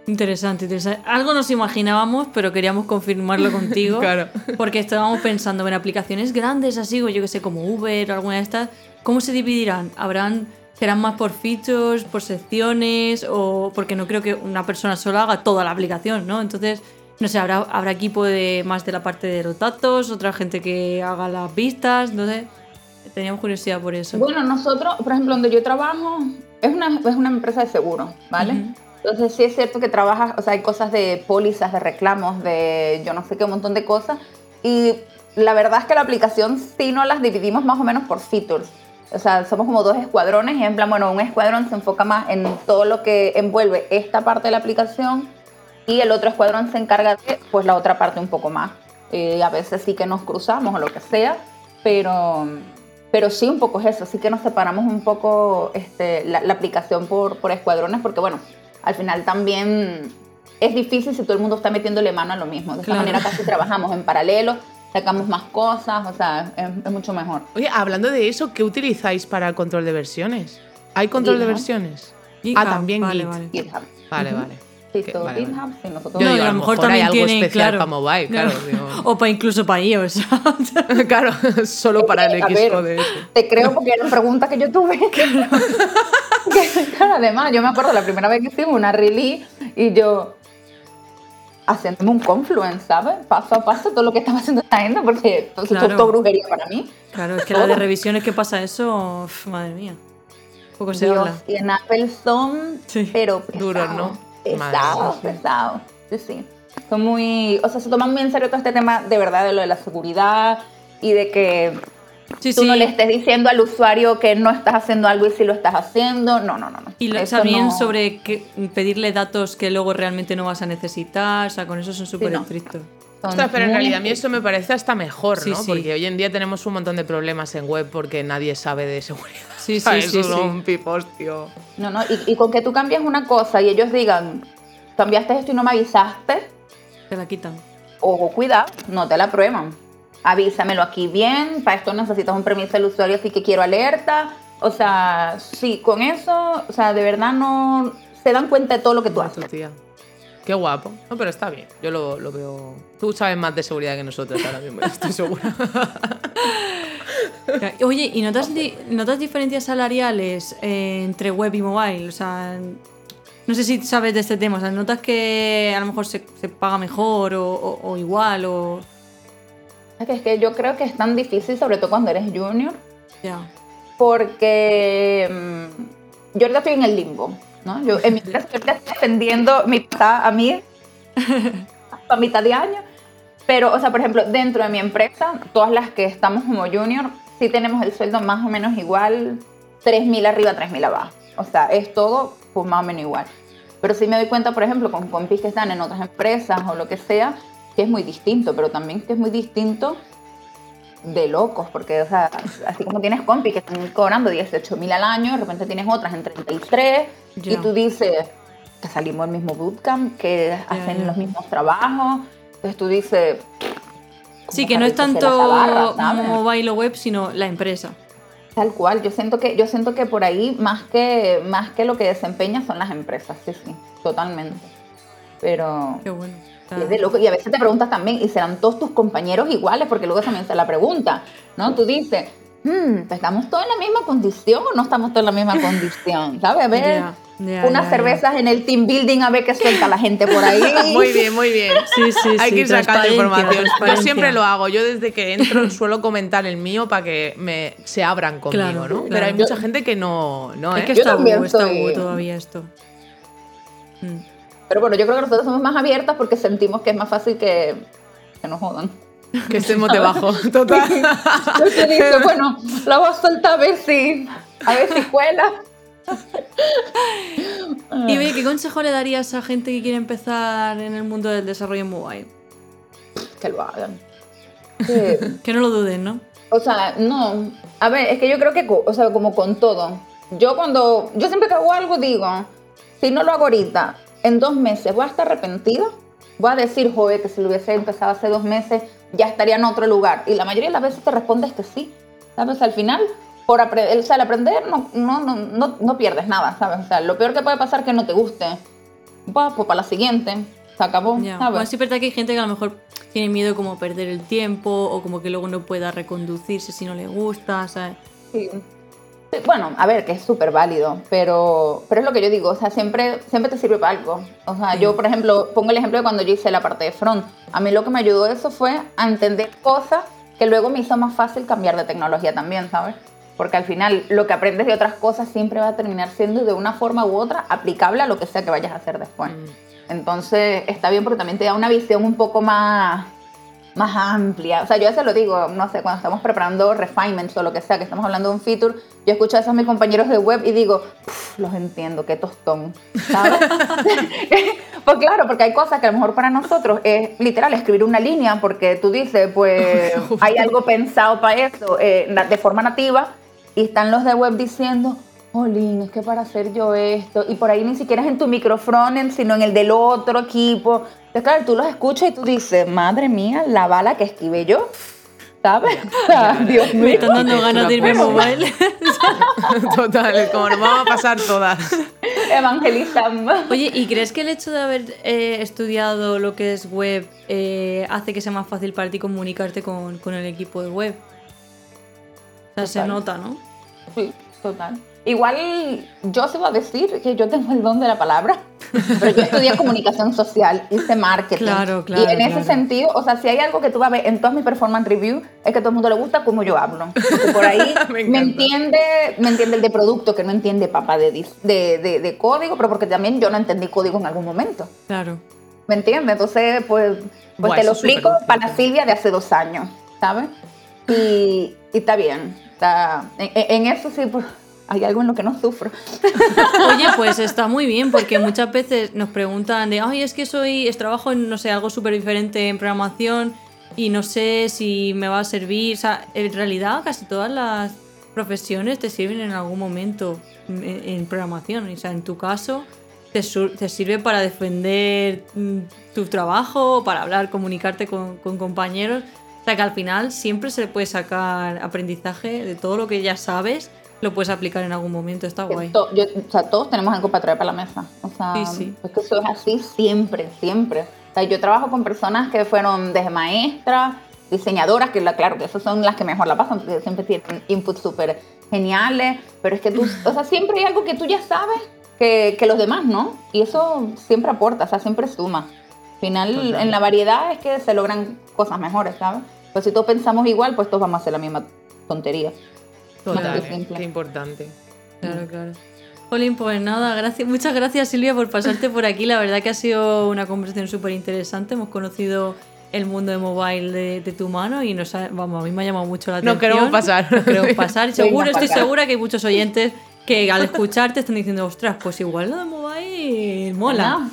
Interesante, interesante. Algo nos imaginábamos, pero queríamos confirmarlo contigo. Claro. Porque estábamos pensando en aplicaciones grandes así, o yo que sé, como Uber o alguna de estas. ¿Cómo se dividirán? ¿Habrán, serán más por features, por secciones? O porque no creo que una persona sola haga toda la aplicación, ¿no? Entonces, no sé, habrá, habrá equipo de más de la parte de los datos, otra gente que haga las vistas, sé. Teníamos curiosidad por eso. Bueno, nosotros, por ejemplo, donde yo trabajo, es una, es una empresa de seguro, ¿vale? Ujú. Entonces sí es cierto que trabajas, o sea, hay cosas de pólizas, de reclamos, de yo no sé qué, un montón de cosas. Y la verdad es que la aplicación sí no las dividimos más o menos por features. O sea, somos como dos escuadrones y en plan, bueno, un escuadrón se enfoca más en todo lo que envuelve esta parte de la aplicación y el otro escuadrón se encarga de, pues, la otra parte un poco más. Y a veces sí que nos cruzamos o lo que sea, pero, pero sí un poco es eso, sí que nos separamos un poco este, la, la aplicación por, por escuadrones, porque bueno, al final también es difícil si todo el mundo está metiéndole mano a lo mismo. De esta Claro. manera casi trabajamos en paralelo, sacamos más cosas, o sea, es, es mucho mejor. Oye, hablando de eso, ¿qué utilizáis para el control de versiones? ¿Hay control de GitHub. versiones? GitHub, ah, también vale, Git. vale. GitHub. Vale, vale. Sí, todo vale, vale. GitHub, sí, nosotros Yo No, digo, a lo mejor hay algo especial para mobile, claro, digo. o para incluso para iOS. claro, solo para el ver, Xcode. Te creo porque era una pregunta que yo tuve. Claro, además, yo me acuerdo la primera vez que hicimos una release y yo haciéndome un confluence, ¿sabes? Paso a paso todo lo que estaba haciendo esta gente porque eso Claro. es todo brujería para mí. claro, es que la de revisiones que pasa eso, madre mía. Poco se Dios, habla. y en Apple son, Sí. pero pesado, Duros, ¿no? Pesado, Madre, pesado. Sí, sí. Son muy, o sea, se toman muy en serio todo este tema de verdad de lo de la seguridad y de que Sí, tú sí. no le estés diciendo al usuario que no estás haciendo algo y si lo estás haciendo. No, no, no. no. Y lo- también no- sobre que, pedirle datos que luego realmente no vas a necesitar, o sea, con eso son súper no. estrictos. Ostras, pero en realidad a mí eso me parece hasta mejor, Sí, ¿no? sí. Porque hoy en día tenemos un montón de problemas en web porque nadie sabe de seguridad. Sí, sí, ¿Sabes? sí, sí. son pipos, tío. No, no, y, y con que tú cambies una cosa y ellos digan, cambiaste esto y no me avisaste, Te la quitan. ojo, cuidado, no te la prueban. Avísamelo aquí bien, para esto necesitas un permiso del usuario, así que quiero alerta. O sea, sí, con eso, o sea, de verdad no se dan cuenta de todo lo que tú haces. tía. Qué guapo. No, pero está bien. Yo lo, lo veo. Tú sabes más de seguridad que nosotros ahora mismo, estoy segura. Oye, ¿y notas, di- notas diferencias salariales eh, entre web y mobile? O sea, no sé si sabes de este tema. O sea, ¿notas que a lo mejor se, se paga mejor o, o- o igual? O... Es que, es que yo creo que es tan difícil, sobre todo cuando eres junior, Ya. porque mm, yo ahorita estoy en el limbo, ¿no? Yo en mi ahorita estoy defendiendo mi mitad a mí a mitad de año, pero, o sea, por ejemplo, dentro de mi empresa, todas las que estamos como junior, sí tenemos el sueldo más o menos igual, 3.000 arriba, 3.000 abajo. O sea, es todo pues más o menos igual. Pero sí me doy cuenta, por ejemplo, con compis que están en otras empresas o lo que sea, que es muy distinto, pero también que es muy distinto de locos, porque, o sea, así como tienes compis que están cobrando 18 mil al año, de repente tienes otras en 33, y Ya. tú dices que salimos del mismo bootcamp, que hacen los mismos trabajos, entonces tú dices... Sí, ¿cómo que no es tanto ¿sabes? mobile o web, sino la empresa. Tal cual, yo siento que yo siento que por ahí más que más que lo que desempeña son las empresas, sí, sí, totalmente. Pero Qué bueno. Está- y es de loco. Y a veces te preguntas también, ¿y serán todos tus compañeros iguales? Porque luego también se la pregunta, ¿no? Tú dices, hmm, ¿estamos todos en la misma condición o no estamos todos en la misma condición? ¿Sabes? A ver, Ya, ya, unas ya. cervezas en el team building a ver qué suelta la gente por ahí. Muy bien, muy bien. Sí, sí, Hay sí, que ir sacando información. Yo siempre lo hago. Yo desde que entro suelo comentar el mío para que me, se abran conmigo, Claro, ¿no? claro. Pero hay Yo- mucha gente que no, no Es ¿eh? que Yo es tabú, también es tabú soy- todavía esto. Mm. Pero bueno, yo creo que nosotros somos más abiertas porque sentimos que es más fácil que, que nos jodan. que estemos debajo. Total. Entonces dice, bueno, la voy a soltar a ver si, a ver si cuela. Y oye, ¿qué consejo le darías a gente que quiere empezar en el mundo del desarrollo mobile? Que lo hagan. Que- Que no lo duden, ¿no? o sea, no. A ver, es que yo creo que, o sea, como con todo. Yo cuando, yo siempre que hago algo digo, si no lo hago ahorita, en dos meses voy a estar arrepentida. Voy a decir, joder, que si lo hubiese empezado hace dos meses, ya estaría en otro lugar. Y la mayoría de las veces te respondes que sí. ¿Sabes? Al final, por apre- o sea, al aprender no, no, no, no, pierdes nada, ¿sabes? O sea, lo peor que puede pasar es que no te guste. va, pues para la siguiente, se acabó, Ya. ¿sabes? Bueno, sí es verdad que hay gente que a lo mejor tiene miedo como a perder el tiempo o como que luego no pueda reconducirse si no le gusta, ¿sabes? Sí. Sí, Bueno, a ver, que es súper válido, pero, pero es lo que yo digo, o sea, siempre, siempre te sirve para algo. O sea, yo, por ejemplo, pongo el ejemplo de cuando yo hice la parte de front. A mí lo que me ayudó eso fue a entender cosas que luego me hizo más fácil cambiar de tecnología también, ¿sabes? Porque al final lo que aprendes de otras cosas siempre va a terminar siendo de una forma u otra aplicable a lo que sea que vayas a hacer después. Entonces está bien porque también te da una visión un poco más, más amplia. O sea, yo a veces lo digo, no sé, cuando estamos preparando refinements o lo que sea, que estamos hablando de un feature, yo escucho a esos mis compañeros de web y digo, "Puf, los entiendo, qué tostón, ¿sabes? pues claro, porque hay cosas que a lo mejor para nosotros es literal escribir una línea porque tú dices, pues hay algo pensado para eso eh, de forma nativa y están los de web diciendo, Jolín, es que para hacer yo esto, y por ahí ni siquiera es en tu microfrontend, sino en el del otro equipo. Entonces, claro, tú los escuchas y tú dices, madre mía, la bala que esquivé yo, ¿sabes? Dios Me mío. están dando ganas de irme mobile. Total, como nos vamos a pasar todas. Evangelizando. Oye, ¿y crees que el hecho de haber eh, estudiado lo que es web eh, hace que sea más fácil para ti comunicarte con, con el equipo de web? O sea, se nota, ¿no? Sí, total. Igual yo se iba a decir que yo tengo el don de la palabra, pero yo estudié comunicación social, hice marketing. Claro, claro, Y en ese claro. sentido, o sea, si hay algo que tú vas a ver en todas mis performance review, es que a todo el mundo le gusta cómo yo hablo. Porque por ahí Me entiende, me entiende el de producto, que no entiende papá de, de, de, de código, pero porque también yo no entendí código en algún momento. Claro. ¿Me entiendes? Entonces, pues, pues Buah, te lo explico para Silvia de hace dos años, ¿sabes? Y, y está bien. Está, en, en eso sí, pues, hay algo en lo que no sufro. Oye, pues está muy bien porque muchas veces nos preguntan de, ay, es que soy, es trabajo en, no sé, algo súper diferente en programación y no sé si me va a servir. O sea, en realidad casi todas las profesiones te sirven en algún momento en, en programación. O sea, en tu caso te, te sirve para defender mm, tu trabajo, para hablar, comunicarte con, con compañeros. O sea, que al final siempre se le puede sacar aprendizaje de todo lo que ya sabes, lo puedes aplicar en algún momento. Está guay. to- yo- o sea, todos tenemos algo para traer para la mesa. O sea, Sí, sí. es que eso es así siempre, siempre. O sea, yo trabajo con personas que fueron desde maestras, diseñadoras, que la- claro, que esas son las que mejor la pasan, porque siempre tienen inputs súper geniales, pero es que tú, o sea, siempre hay algo que tú ya sabes que, que los demás, ¿no? Y eso siempre aporta, o sea, siempre suma. Al final, en la variedad es que se logran cosas mejores, ¿sabes? Pues si todos pensamos igual, pues todos vamos a hacer la misma tontería. Total, eh, qué importante. Claro, claro. Jolín, pues nada, gracias, muchas gracias Silvia por pasarte por aquí. La verdad que ha sido una conversación súper interesante. Hemos conocido el mundo de mobile de, de tu mano y nos ha- vamos, a mí me ha llamado mucho la No atención. queremos pasar. No queremos pasar. Seguro, estoy segura que hay muchos oyentes que al escucharte están diciendo, ostras, pues igual lo de mobile mola.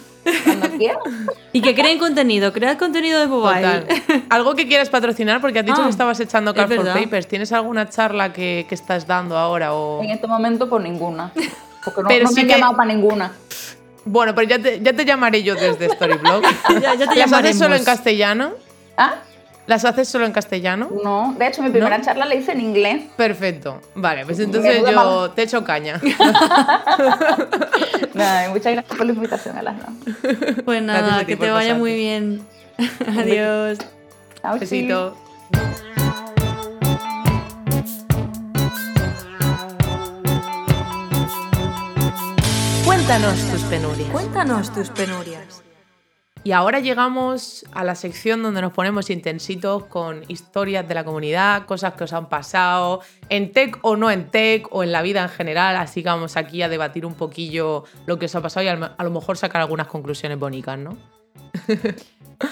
Nada, Cuando quieras. Y que creen contenido, cread contenido de mobile. Total. Algo que quieras patrocinar, porque has dicho Ah, que estabas echando es Car for. Papers. ¿Tienes alguna charla que, que estás dando ahora? O... En este momento, por ninguna. Porque no, Pero no sí me han que- llamado para ninguna. Bueno, pero ya te, ya te llamaré yo desde Storyblog. Ya, ya te ¿Las haces solo en castellano? ¿Ah? ¿Las haces solo en castellano? No. De hecho, mi primera ¿No? charla la hice en inglés. Perfecto. Vale, pues entonces yo te echo caña. Ay, muchas gracias por la invitación a las dos. Pues nada, que te vaya pasarte. muy bien. Adiós. Chao, sí. Besito. Cuéntanos tus penurias. Cuéntanos tus penurias. Y ahora llegamos a la sección donde nos ponemos intensitos con historias de la comunidad, cosas que os han pasado, en tech o no en tech, o en la vida en general. Así que vamos aquí a debatir un poquillo lo que os ha pasado y a lo- mejor sacar algunas conclusiones bonitas, ¿no?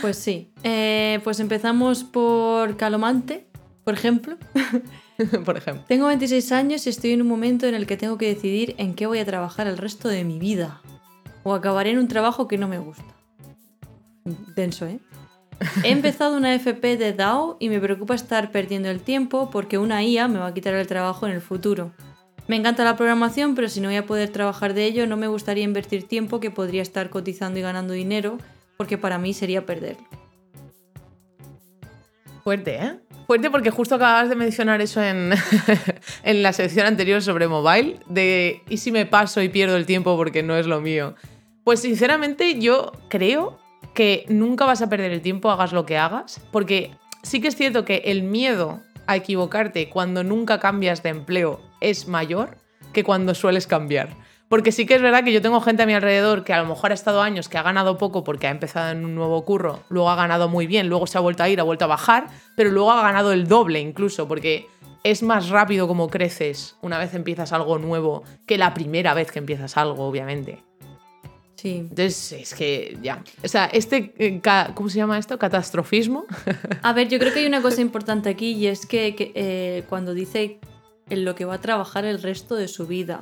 Pues sí. Eh, pues empezamos por Calomante, por ejemplo. Por ejemplo. Tengo 26 años y estoy en un momento en el que tengo que decidir en qué voy a trabajar el resto de mi vida. O acabaré en un trabajo que no me gusta. Denso, ¿eh? He empezado una FP de DAO y me preocupa estar perdiendo el tiempo porque una IA me va a quitar el trabajo en el futuro. Me encanta la programación, pero si no voy a poder trabajar de ello, no me gustaría invertir tiempo que podría estar cotizando y ganando dinero, porque para mí sería perderlo. Fuerte, ¿eh? Fuerte porque justo acabas de mencionar eso en, en la sección anterior sobre mobile, de ¿y si me paso y pierdo el tiempo porque no es lo mío? Pues sinceramente yo creo que nunca vas a perder el tiempo, hagas lo que hagas, porque sí que es cierto que el miedo a equivocarte cuando nunca cambias de empleo es mayor que cuando sueles cambiar. Porque sí que es verdad que yo tengo gente a mi alrededor que a lo mejor ha estado años, que ha ganado poco porque ha empezado en un nuevo curro, luego ha ganado muy bien, luego se ha vuelto a ir, ha vuelto a bajar, pero luego ha ganado el doble incluso, porque es más rápido como creces una vez empiezas algo nuevo que la primera vez que empiezas algo, obviamente. Sí. Entonces, es que ya. O sea, este, eh, ¿cómo se llama esto? Catastrofismo. A ver, yo creo que hay una cosa importante aquí y es que, que, eh, cuando dice en lo que va a trabajar el resto de su vida.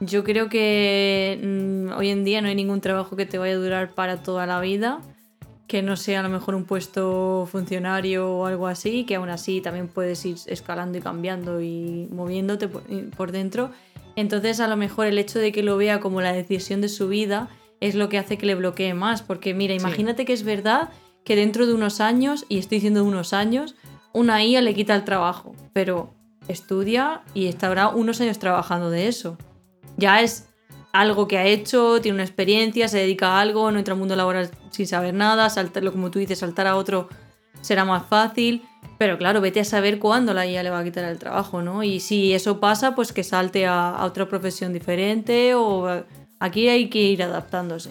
Yo creo que mm, hoy en día no hay ningún trabajo que te vaya a durar para toda la vida, que no sea a lo mejor un puesto funcionario o algo así, que aún así también puedes ir escalando y cambiando y moviéndote por dentro. Entonces a lo mejor el hecho de que lo vea como la decisión de su vida es lo que hace que le bloquee más, porque mira, Sí. imagínate que es verdad que dentro de unos años, y estoy diciendo unos años, una IA le quita el trabajo, pero estudia y estará unos años trabajando de eso. Ya es algo que ha hecho, tiene una experiencia, se dedica a algo, no entra al mundo laboral sin saber nada, saltarlo como tú dices, saltar a otro será más fácil, pero claro, vete a saber cuándo la IA le va a quitar el trabajo, ¿no? Y si eso pasa, pues que salte a, a otra profesión diferente o aquí hay que ir adaptándose.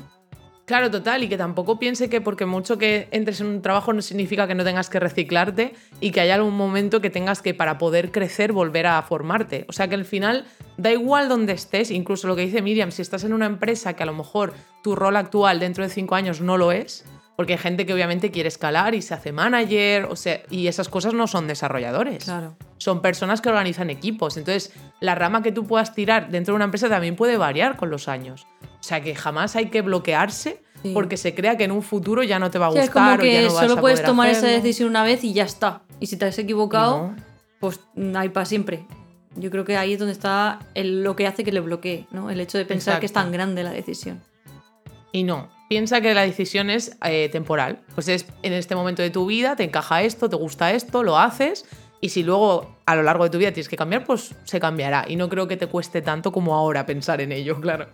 Claro, total, y que tampoco piense que porque mucho que entres en un trabajo no significa que no tengas que reciclarte y que haya algún momento que tengas que, para poder crecer, volver a formarte. O sea que al final da igual donde estés, incluso lo que dice Miriam, si estás en una empresa que a lo mejor tu rol actual dentro de cinco años no lo es, porque hay gente que obviamente quiere escalar y se hace manager, o sea, y esas cosas no son desarrolladores Claro. son personas que organizan equipos. Entonces, la rama que tú puedas tirar dentro de una empresa también puede variar con los años. O sea, que jamás hay que bloquearse Sí. porque se crea que en un futuro ya no te va a O sea, gustar es como o ya vas solo a puedes poder tomar esa decisión una vez y ya está. Y si te has equivocado, No. pues mm, ahí para siempre. Yo creo que ahí es donde está el- lo que hace que le bloquee, ¿no? El hecho de pensar que es tan grande la decisión. Y no, piensa que la decisión es eh, temporal. Pues es en este momento de tu vida, te encaja esto, te gusta esto, lo haces. Y si luego a lo largo de tu vida tienes que cambiar, pues se cambiará. Y no creo que te cueste tanto como ahora pensar en ello, claro.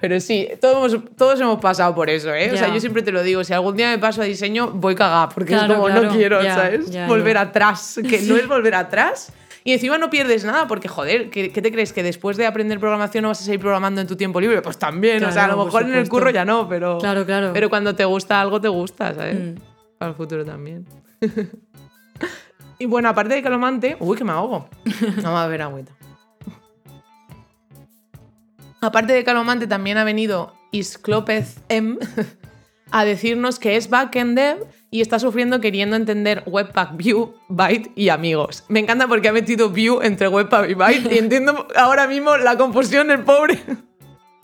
Pero sí, todos, hemos- todos hemos pasado por eso, ¿eh? O sea, yo siempre te lo digo, si algún día me paso a diseño, voy cagada, porque Claro, es como claro, no quiero, ya, ¿sabes? ya, volver atrás, que no es volver atrás. Y encima no pierdes nada, porque joder, ¿qué, qué te crees? ¿Que después de aprender programación no vas a seguir programando en tu tiempo libre? Pues también, o sea, a lo mejor en el curro ya no, pero, Claro, claro. pero cuando te gusta algo, te gusta, ¿sabes? Mm. Para el futuro también. y bueno, aparte de calomante, uy, que me ahogo. Vamos a ver agüita. Aparte de calomante, también ha venido Isclópez M a decirnos que es backend dev y está sufriendo queriendo entender Webpack View, Byte y amigos. Me encanta porque ha metido View entre Webpack y Byte y entiendo ahora mismo la confusión del pobre.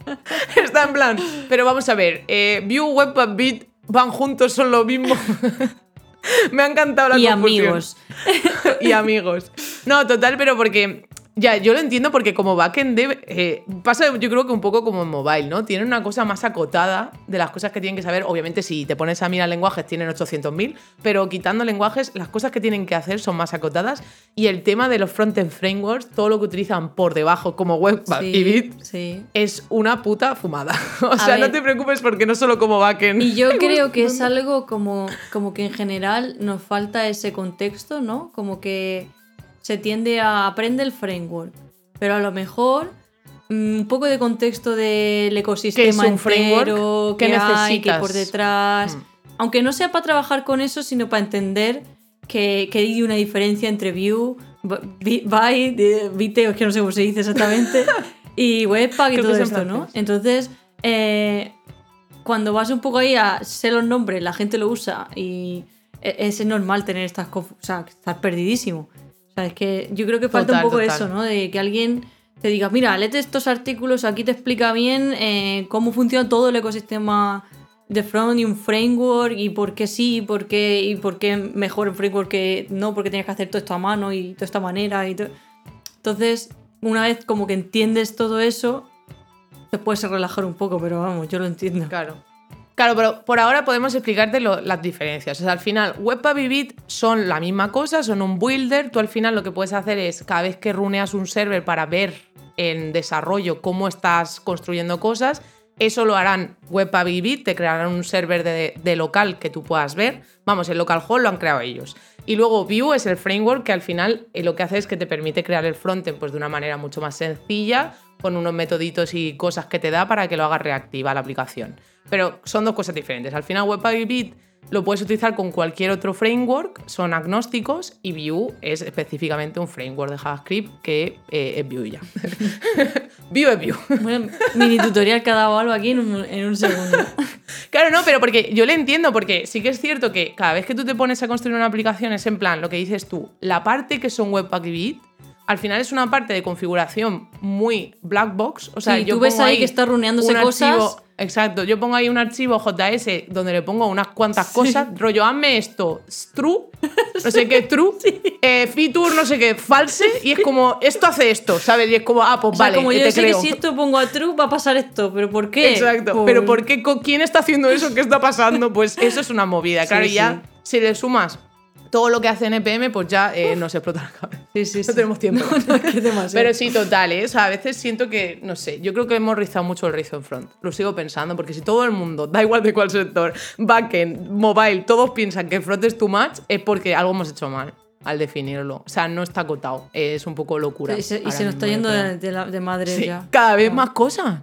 Está en plan, pero vamos a ver, eh, View, Webpack, Byte van juntos, son lo mismo. Me ha encantado la y confusión amigos. y amigos. No, total, pero porque. Ya, yo lo entiendo porque como backend dev eh, pasa yo creo que un poco como en mobile, ¿no? Tienen una cosa más acotada de las cosas que tienen que saber. Obviamente si te pones a mirar lenguajes tienen 800.000, pero quitando lenguajes las cosas que tienen que hacer son más acotadas y el tema de los frontend frameworks, todo lo que utilizan por debajo como Webpack Sí, y Bit sí. es una puta fumada. O sea, no te preocupes porque no solo como backend. Y yo creo que es algo como, como que en general nos falta ese contexto, ¿no? Como que se tiende a aprender el framework, pero a lo mejor mm, un poco de contexto del ecosistema un framework? entero, ¿Qué que hay, que por detrás, Mm. aunque no sea para trabajar con eso, sino para entender que, que hay una diferencia entre Bi- Byte, Biteo, es que no sé cómo se dice exactamente, y Webpack y Creo todo esto, ¿no? Entonces, eh, cuando vas un poco ahí a sé los nombres, la gente lo usa y e- es normal tener estas cosas, o sea, estar perdidísimo. O sea, es que yo creo que falta Total, un poco total. eso, ¿no? De que alguien te diga, mira, léete estos artículos, aquí te explica bien eh, cómo funciona todo el ecosistema de front y un framework y por qué sí y por qué, y por qué mejor un framework que no, porque tienes que hacer todo esto a mano y de esta manera y todo. Entonces, una vez como que entiendes todo eso, te puedes relajar un poco, pero vamos, yo lo entiendo. Claro. Claro, pero por ahora podemos explicarte las diferencias. O sea, al final, Webpack y son la misma cosa, son un builder. Tú al final lo que puedes hacer es, cada vez que runeas un server para ver en desarrollo cómo estás construyendo cosas, Eso lo harán Webpack te crearán un server de, de local que tú puedas ver. Vamos, el localhost lo han creado ellos. Y luego Vue es el framework que al final eh, lo que hace es que te permite crear el frontend pues, de una manera mucho más sencilla, con unos metoditos y cosas que te da para que lo haga reactiva la aplicación. Pero son dos cosas diferentes. Al final Webpack y Bit lo puedes utilizar con cualquier otro framework, son agnósticos y Vue es específicamente un framework de JavaScript que eh, es Vue ya. Vue es Vue. Bueno, mini tutorial que ha dado algo aquí en un, en un segundo. Claro, no, pero porque yo le entiendo, porque sí que es cierto que cada vez que tú te pones a construir una aplicación es en plan, lo que dices tú, la parte que son Webpack y Bit, al final es una parte de configuración muy black box. O sea, Sí, yo tú ves pongo ahí que está runeándose un cosas. archivo- exacto, yo pongo ahí un archivo JS donde le pongo unas cuantas cosas, rollo, hazme esto, true, no sé qué, true, eh, feature, no sé qué, false, y es como, esto hace esto, ¿sabes? Y es como, ah, pues O sea, vale, como que yo te sé creo. que si esto pongo a true va a pasar esto, pero ¿por qué? Exacto. Por- Pero ¿por qué? ¿Con ¿Quién está haciendo eso? ¿Qué está pasando? Pues eso es una movida. Sí, Claro, y ya sí. si le sumas todo lo que hace NPM, pues ya eh, nos explota la cabeza. Sí, sí, No tenemos tiempo. No, no, que es demasiado. Pero sí, total, ¿eh? O sea, a veces siento que, no sé, yo creo que hemos rizado mucho el rizo en front. Lo sigo pensando, porque si todo el mundo, da igual de cuál sector, backend, mobile, todos piensan que front es too much, es porque algo hemos hecho mal al definirlo. O sea, no está acotado. Es un poco locura. y se, y ahora se nos está yendo de, de la- de madre Sí, ya. cada vez más cosas.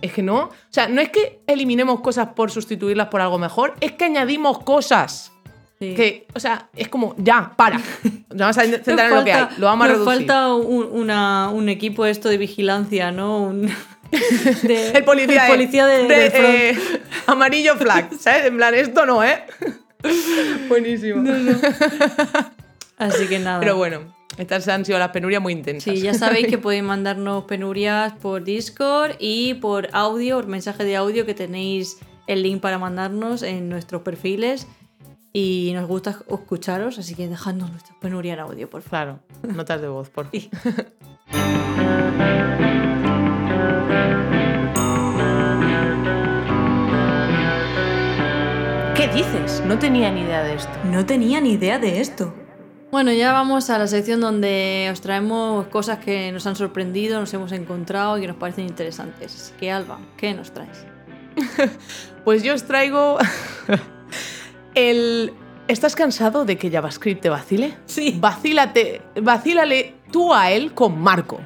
Es que no. O sea, no es que eliminemos cosas por sustituirlas por algo mejor, es que añadimos cosas. Sí. Que, o sea, es como, ya, para. Nos vamos a centrar en lo que hay. Lo vamos a nos reducir. falta un, una- un equipo esto de vigilancia, ¿no? Un- de- El policía, el policía de, de- front. eh, amarillo flag, ¿sabes? En plan, esto no, ¿eh? Buenísimo. Así que nada. Pero bueno, estas han sido las penurias muy intensas. Sí, ya sabéis que podéis mandarnos penurias por Discord y por audio, por mensaje de audio que tenéis el link para mandarnos en nuestros perfiles. Y nos gusta escucharos, así que dejadnos nuestra penuria en audio, por favor. Claro, notas de voz, por favor. ¿Qué dices? No tenía ni idea de esto. No tenía ni idea de esto. Bueno, ya vamos a la sección donde os traemos cosas que nos han sorprendido, nos hemos encontrado y que nos parecen interesantes. Así que, Alba, ¿qué nos traes? Pues yo os traigo el... ¿Estás cansado de que JavaScript te vacile? Sí. Vacílate, vacílale tú a él con Marco.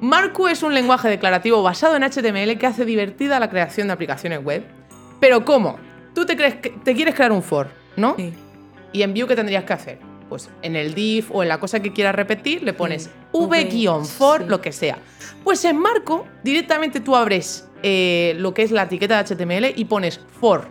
Marco es un lenguaje declarativo basado en HTML que hace divertida la creación de aplicaciones web. Pero ¿cómo? Tú te, crees que, te quieres crear un for, ¿no? Sí. ¿Y en Vue qué tendrías que hacer? Pues en el div o en la cosa que quieras repetir le pones Sí. v-for, Sí. lo que sea. Pues en Marco directamente tú abres eh, lo que es la etiqueta de HTML y pones for.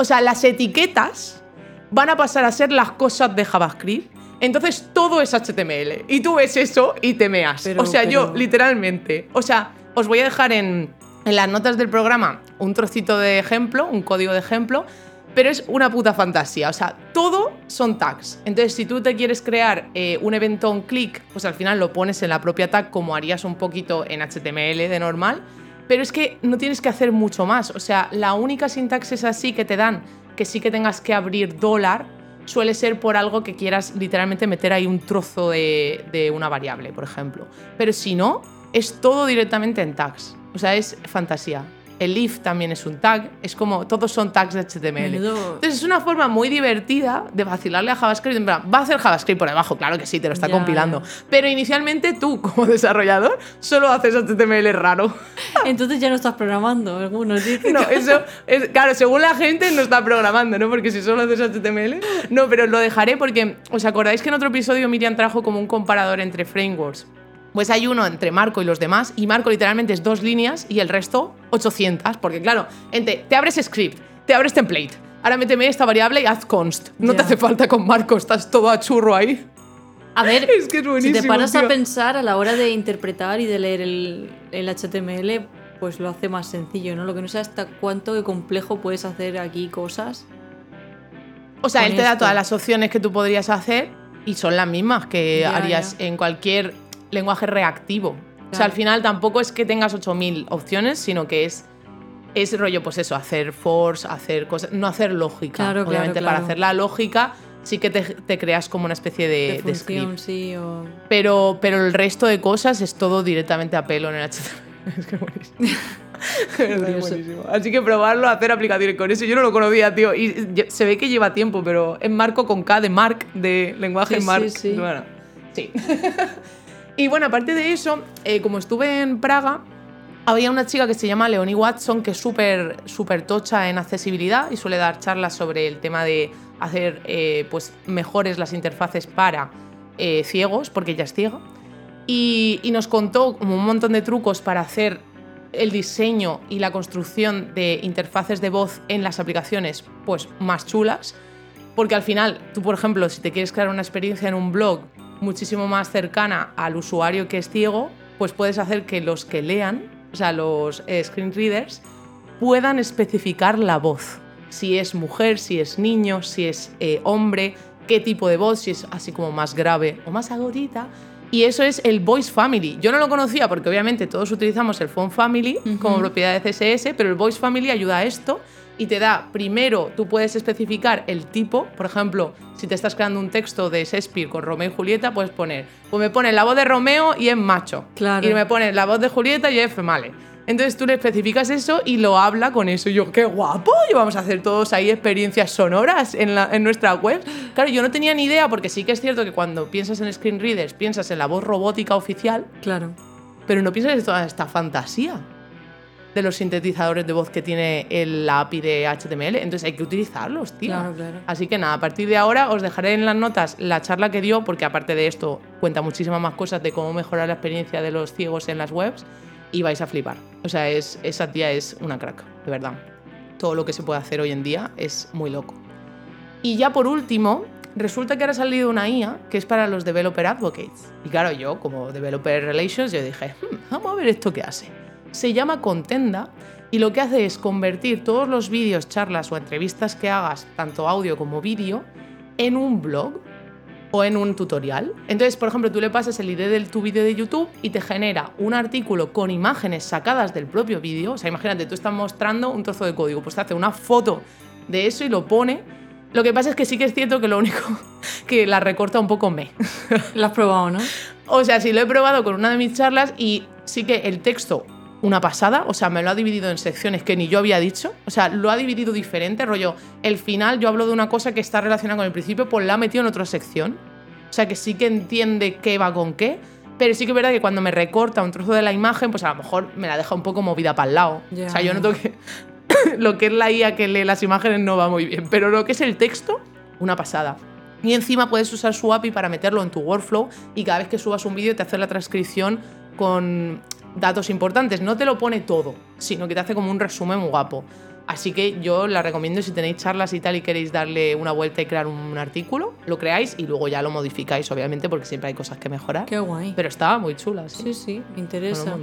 O sea, las etiquetas van a pasar a ser las cosas de JavaScript. Entonces todo es HTML. Y tú ves eso y te meas. Pero- o sea, yo literalmente. O sea, os voy a dejar en, en las notas del programa un trocito de ejemplo, un código de ejemplo. Pero es una puta fantasía. O sea, todo son tags. Entonces, si tú te quieres crear eh, un evento on click, pues al final lo pones en la propia tag como harías un poquito en HTML de normal. Pero es que no tienes que hacer mucho más. O sea, la única sintaxis así que te dan, que sí que tengas que abrir dólar, suele ser por algo que quieras literalmente meter ahí un trozo de, una variable, por ejemplo. Pero si no, es todo directamente en tags. O sea, es fantasía. El if también es un tag, es como todos son tags de HTML. Entonces es una forma muy divertida de vacilarle a JavaScript. En plan, va a hacer JavaScript por debajo, claro que sí, te lo está Ya, compilando. ya. Pero inicialmente tú, como desarrollador, solo haces HTML raro. Entonces ya no estás programando, algunos dicen. No, eso es, claro, según la gente no está programando, ¿no? Porque si solo haces HTML. No, pero lo dejaré porque, ¿os acordáis que en otro episodio Miriam trajo como un comparador entre frameworks? Pues hay uno entre Marco y los demás, y Marco literalmente es dos líneas y el resto 800, porque claro, entre, te abres script, te abres template, ahora méteme esta variable y haz const. No te hace falta con Marco, estás todo a churro ahí. A ver, Es que es si te paras a pensar a la hora de interpretar y de leer el, el HTML, pues lo hace más sencillo, ¿no? Lo que no sé hasta cuánto de complejo puedes hacer aquí cosas. O sea, él te da todas las opciones que tú podrías hacer y son las mismas que Ya, harías ya. en cualquier lenguaje reactivo. O sea, Claro. al final tampoco es que tengas 8000 opciones, sino que es es rollo pues eso, hacer force, hacer cosas, no hacer lógica. Claro, claro, Obviamente para claro. hacer la lógica sí que te, te creas como una especie de, de de función, script. sí, o... Pero, pero el resto de cosas es todo directamente a pelo en el HTML. Es que buenísimo. Es buenísimo. Así que probarlo, hacer aplicaciones con eso. Yo no lo conocía, tío. Y se ve que lleva tiempo, pero es Marco con K de Mark, de lenguaje Sí, sí, Mark. sí. Bueno, sí. y bueno, aparte de eso, eh, como estuve en Praga, había una chica que se llama Leonie Watson, que es súper súper tocha en accesibilidad y suele dar charlas sobre el tema de hacer eh, pues, mejores las interfaces para eh, ciegos, porque ella es ciega. Y, y nos contó como un montón de trucos para hacer el diseño y la construcción de interfaces de voz en las aplicaciones pues, más chulas. Porque al final, tú, por ejemplo, si te quieres crear una experiencia en un blog muchísimo más cercana al usuario que es ciego, pues puedes hacer que los que lean, o sea, los eh, screen readers, puedan especificar la voz. Si es mujer, si es niño, si es eh, hombre, qué tipo de voz, si es así como más grave o más agudita. Y eso es el Voice Family. Yo no lo conocía porque obviamente todos utilizamos el Phone Family como propiedad de CSS, pero el Voice Family ayuda a esto y te da, primero, tú puedes especificar el tipo, por ejemplo, si te estás creando un texto de Shakespeare con Romeo y Julieta, puedes poner, pues me pone la voz de Romeo y es macho. Claro. Y me pone la voz de Julieta y es female. Entonces tú le especificas eso y lo habla con eso. Y yo, qué guapo, y vamos a hacer todos ahí experiencias sonoras en, la- en nuestra web. Claro, yo no tenía ni idea, porque sí que es cierto que cuando piensas en screen readers, piensas en la voz robótica oficial, Claro. pero no piensas en toda esta fantasía de los sintetizadores de voz que tiene el- la API de HTML. Entonces hay que utilizarlos, tío. Claro, claro. Así que nada, a partir de ahora os dejaré en las notas la charla que dio, porque aparte de esto cuenta muchísimas más cosas de cómo mejorar la experiencia de los ciegos en las webs y vais a flipar. O sea, es, esa tía es una crack, de verdad. Todo lo que se puede hacer hoy en día es muy loco. Y ya por último, resulta que ahora ha salido una IA que es para los Developer Advocates. Y claro, yo como Developer Relations, yo dije, "Hmm, vamos a ver esto qué hace. Se llama Contenda y lo que hace es convertir todos los vídeos, charlas o entrevistas que hagas, tanto audio como vídeo, en un blog o en un tutorial. Entonces, por ejemplo, tú le pasas el ID de tu vídeo de YouTube y te genera un artículo con imágenes sacadas del propio vídeo. O sea, imagínate, tú estás mostrando un trozo de código, pues te hace una foto de eso y lo pone. Lo que pasa es que sí que es cierto que lo único que la recorta un poco me. Lo has probado, ¿no? O sea, sí lo he probado con una de mis charlas y sí que el texto, una pasada, o sea, me lo ha dividido en secciones que ni yo había dicho. O sea, lo ha dividido diferente, rollo. El final yo hablo de una cosa que está relacionada con el principio, pues la ha metido en otra sección. O sea, que sí que entiende qué va con qué. Pero sí que es verdad que cuando me recorta un trozo de la imagen, pues a lo mejor me la deja un poco movida para el lado. O sea, yo noto que lo que es la IA que lee las imágenes no va muy bien. Pero lo que es el texto, una pasada. Y encima puedes usar su API para meterlo en tu workflow y cada vez que subas un vídeo te hace la transcripción con datos importantes. No te lo pone todo, sino que te hace como un resumen guapo. Así que yo la recomiendo si tenéis charlas y tal y queréis darle una vuelta y crear un artículo, lo creáis y luego ya lo modificáis, obviamente, porque siempre hay cosas que mejorar. Qué guay. Pero estaba muy chula, sí. Sí, sí, me interesa.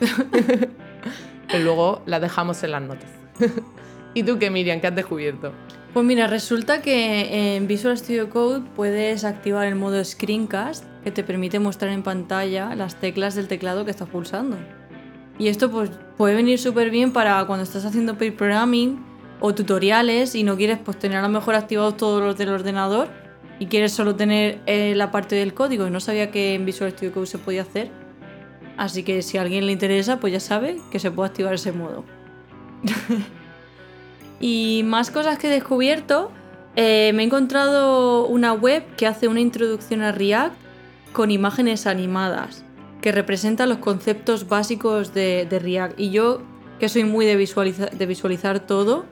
Pero luego la dejamos en las notas. ¿Y tú qué, Miriam? ¿Qué has descubierto? Pues mira, resulta que en Visual Studio Code puedes activar el modo Screencast que te permite mostrar en pantalla las teclas del teclado que estás pulsando. Y esto pues, puede venir súper bien para cuando estás haciendo pair programming o tutoriales y no quieres pues, tener a lo mejor activados todos los del ordenador y quieres solo tener eh, la parte del código no sabía que en Visual Studio Code se podía hacer. Así que si a alguien le interesa, pues ya sabe que se puede activar ese modo. Y más cosas que he descubierto, eh, me he encontrado una web que hace una introducción a React con imágenes animadas, que representa los conceptos básicos de, de React. Y yo, que soy muy de, visualiza- de visualizar todo,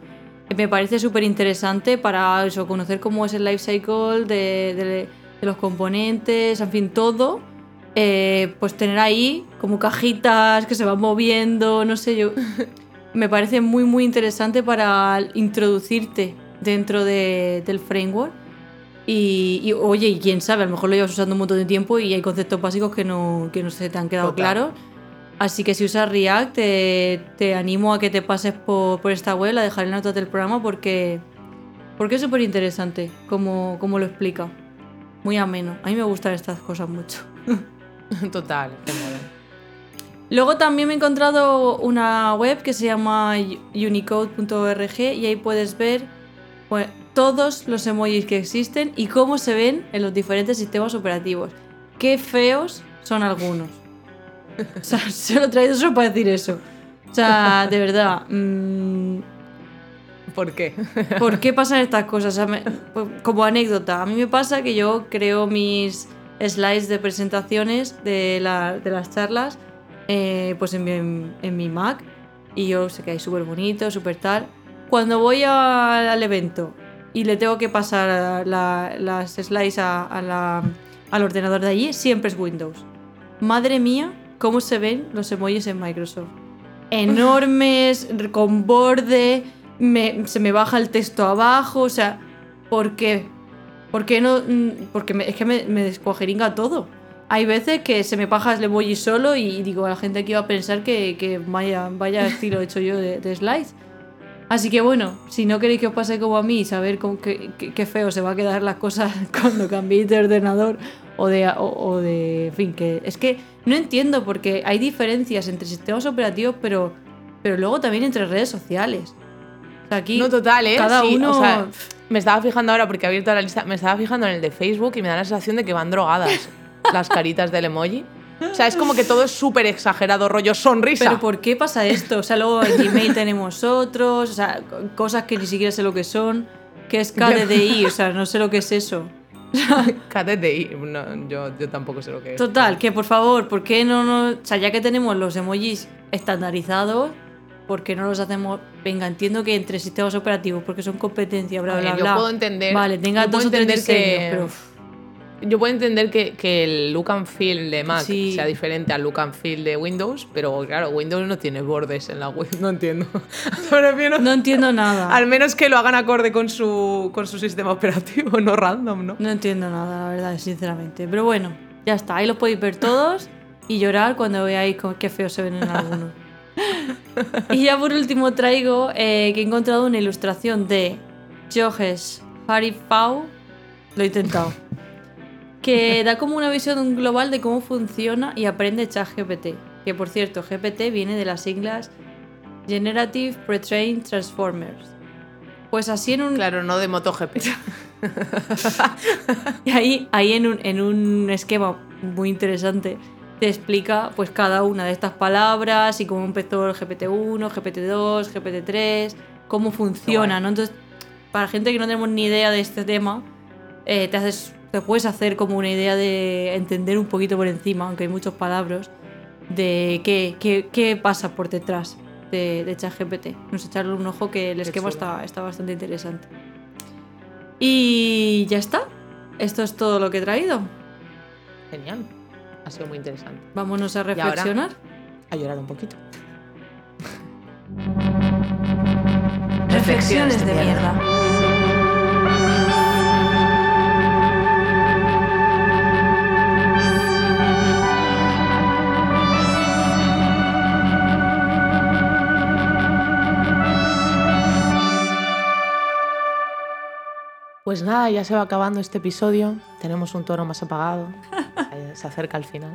me parece súper interesante para eso, conocer cómo es el life cycle de, de- de los componentes, en fin, todo. Eh, pues tener ahí como cajitas que se van moviendo, no sé, yo me parece muy muy interesante para introducirte dentro de- del framework. Y, y, oye, y quién sabe, a lo mejor lo llevas usando un montón de tiempo y hay conceptos básicos que no, que no se te han quedado Total. claros. Así que si usas React, te, te animo a que te pases por, por esta web, la dejaré en notas del programa porque, porque es súper interesante como, como lo explica. Muy ameno. A mí me gustan estas cosas mucho. Total, qué mola. Luego también me he encontrado una web que se llama unicode.org y ahí puedes ver pues, todos los emojis que existen y cómo se ven en los diferentes sistemas operativos. Qué feos son algunos. O sea, se lo he traído solo para decir eso. sea, de verdad. mm, ¿Por qué? ¿Por qué pasan estas cosas? O sea, me- pues, como anécdota, a mí me pasa que yo creo mis slides de presentaciones de, la- de las charlas eh, pues en mi, en mi Mac y yo sé que hay súper bonito, súper tal. Cuando voy a- al evento y le tengo que pasar la- las slides a- a al ordenador de allí, siempre es Windows. Madre mía, cómo se ven los emojis en Microsoft. Enormes, con borde, se me baja el texto abajo, o sea, ¿por qué? ¿Por qué no? Mm, Porque es que me, me descuajeringa todo. Hay veces que se me baja el emoji solo y digo, la gente aquí va a pensar que, que vaya, vaya estilo hecho yo de, de slides. Así que bueno, si no queréis que os pase como a mí y saber con qué, qué- qué feo se va a quedar las cosas cuando cambiéis de ordenador o de, o, o de... En fin, que es que no entiendo porque hay diferencias entre sistemas operativos, pero, pero luego también entre redes sociales. O sea, aquí No, total, ¿eh? cada Sí, uno... o sea, me estaba fijando ahora porque he abierto la lista, me estaba fijando en el de Facebook y me da la sensación de que van drogadas las caritas del emoji. O sea, es como que todo es súper exagerado, rollo sonrisa. Pero ¿por qué pasa esto? O sea, luego en Gmail tenemos otros, o sea, co- cosas que ni siquiera sé lo que son, que es KDDI, o sea, no sé lo que es eso. KTTI, no, yo, yo tampoco sé lo que es. Total, que por favor, ¿por qué no nos... O sea, ya que tenemos los emojis estandarizados, ¿por qué no los hacemos... Venga, entiendo que entre sistemas operativos, porque son competencia, bla, A ver, bla, yo bla. puedo entender- Vale, tenga dos o tres entender que- diseños, pero... Yo puedo entender que, que el look and feel de Mac Sí. sea diferente al look and feel de Windows, pero claro, Windows no tiene bordes en la web, no entiendo. No entiendo nada. Al menos que lo hagan acorde con su, con su sistema operativo, no random, ¿no? No entiendo nada, la verdad, sinceramente. Pero bueno, ya está. Ahí los podéis ver todos y llorar cuando veáis qué feo se ven en algunos. y ya por último traigo eh, que he encontrado una ilustración de Johes Harifau. Lo he intentado. Que da como una visión global de cómo funciona y aprende ChatGPT. Que por cierto, GPT viene de las siglas Generative Pre-trained Transformers. Pues así en un, Claro, no de MotoGP. Y ahí, ahí en, un, en un esquema muy interesante te explica pues cada una de estas palabras y cómo empezó el GPT-1, GPT-2, GPT-3, cómo funciona. ¿no? Entonces, para gente que no tenemos ni idea de este tema, eh, te, haces, te puedes hacer como una idea de entender un poquito por encima, aunque hay muchos palabras, de qué, qué, qué pasa por detrás de, de ChatGPT. No sé, echarle un ojo que el esquema está, está bastante interesante. Y ya está. Esto es todo lo que he traído. Genial. Ha sido muy interesante. Vámonos a ahora? reflexionar. A llorar un poquito. Reflexiones de mierda. Pues nada, ya se va acabando este episodio. Tenemos un tono más apagado. Se acerca al final.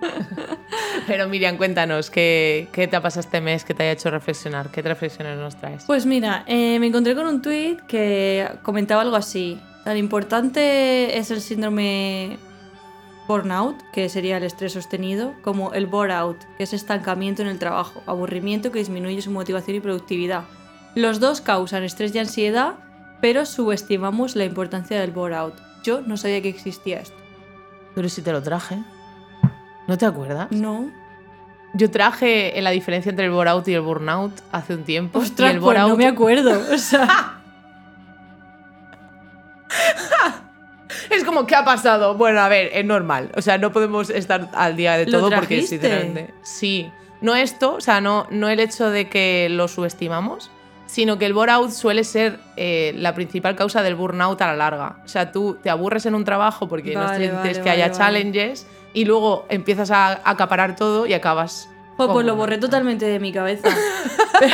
Pero Miriam, cuéntanos, ¿qué, ¿qué te ha pasado este mes que te haya hecho reflexionar? ¿Qué reflexiones nos traes? Pues mira, eh, me encontré con un tweet que comentaba algo así. Tan importante es el síndrome burnout, que sería el estrés sostenido, como el bore out, que es estancamiento en el trabajo, aburrimiento que disminuye su motivación y productividad. Los dos causan estrés y ansiedad, pero subestimamos la importancia del bore out. Yo no sabía que existía esto. Pero si te lo traje. ¿No te acuerdas? No. Yo traje la diferencia entre el bore-out y el burnout hace un tiempo. Ostras, y el pues no bore-out me acuerdo. O sea, Es como, ¿qué ha pasado? Bueno, a ver, es normal. O sea, no podemos estar al día de ¿Lo todo porque, trajiste? sinceramente. Sí. No esto, o sea, no, no el hecho de que lo subestimamos, sino que el bore-out suele ser eh, la principal causa del burnout a la larga. O sea, tú te aburres en un trabajo porque no sientes vale, que vale, haya challenges y luego empiezas a acaparar todo y acabas. jo, con pues lo borré totalmente de mi cabeza. Pero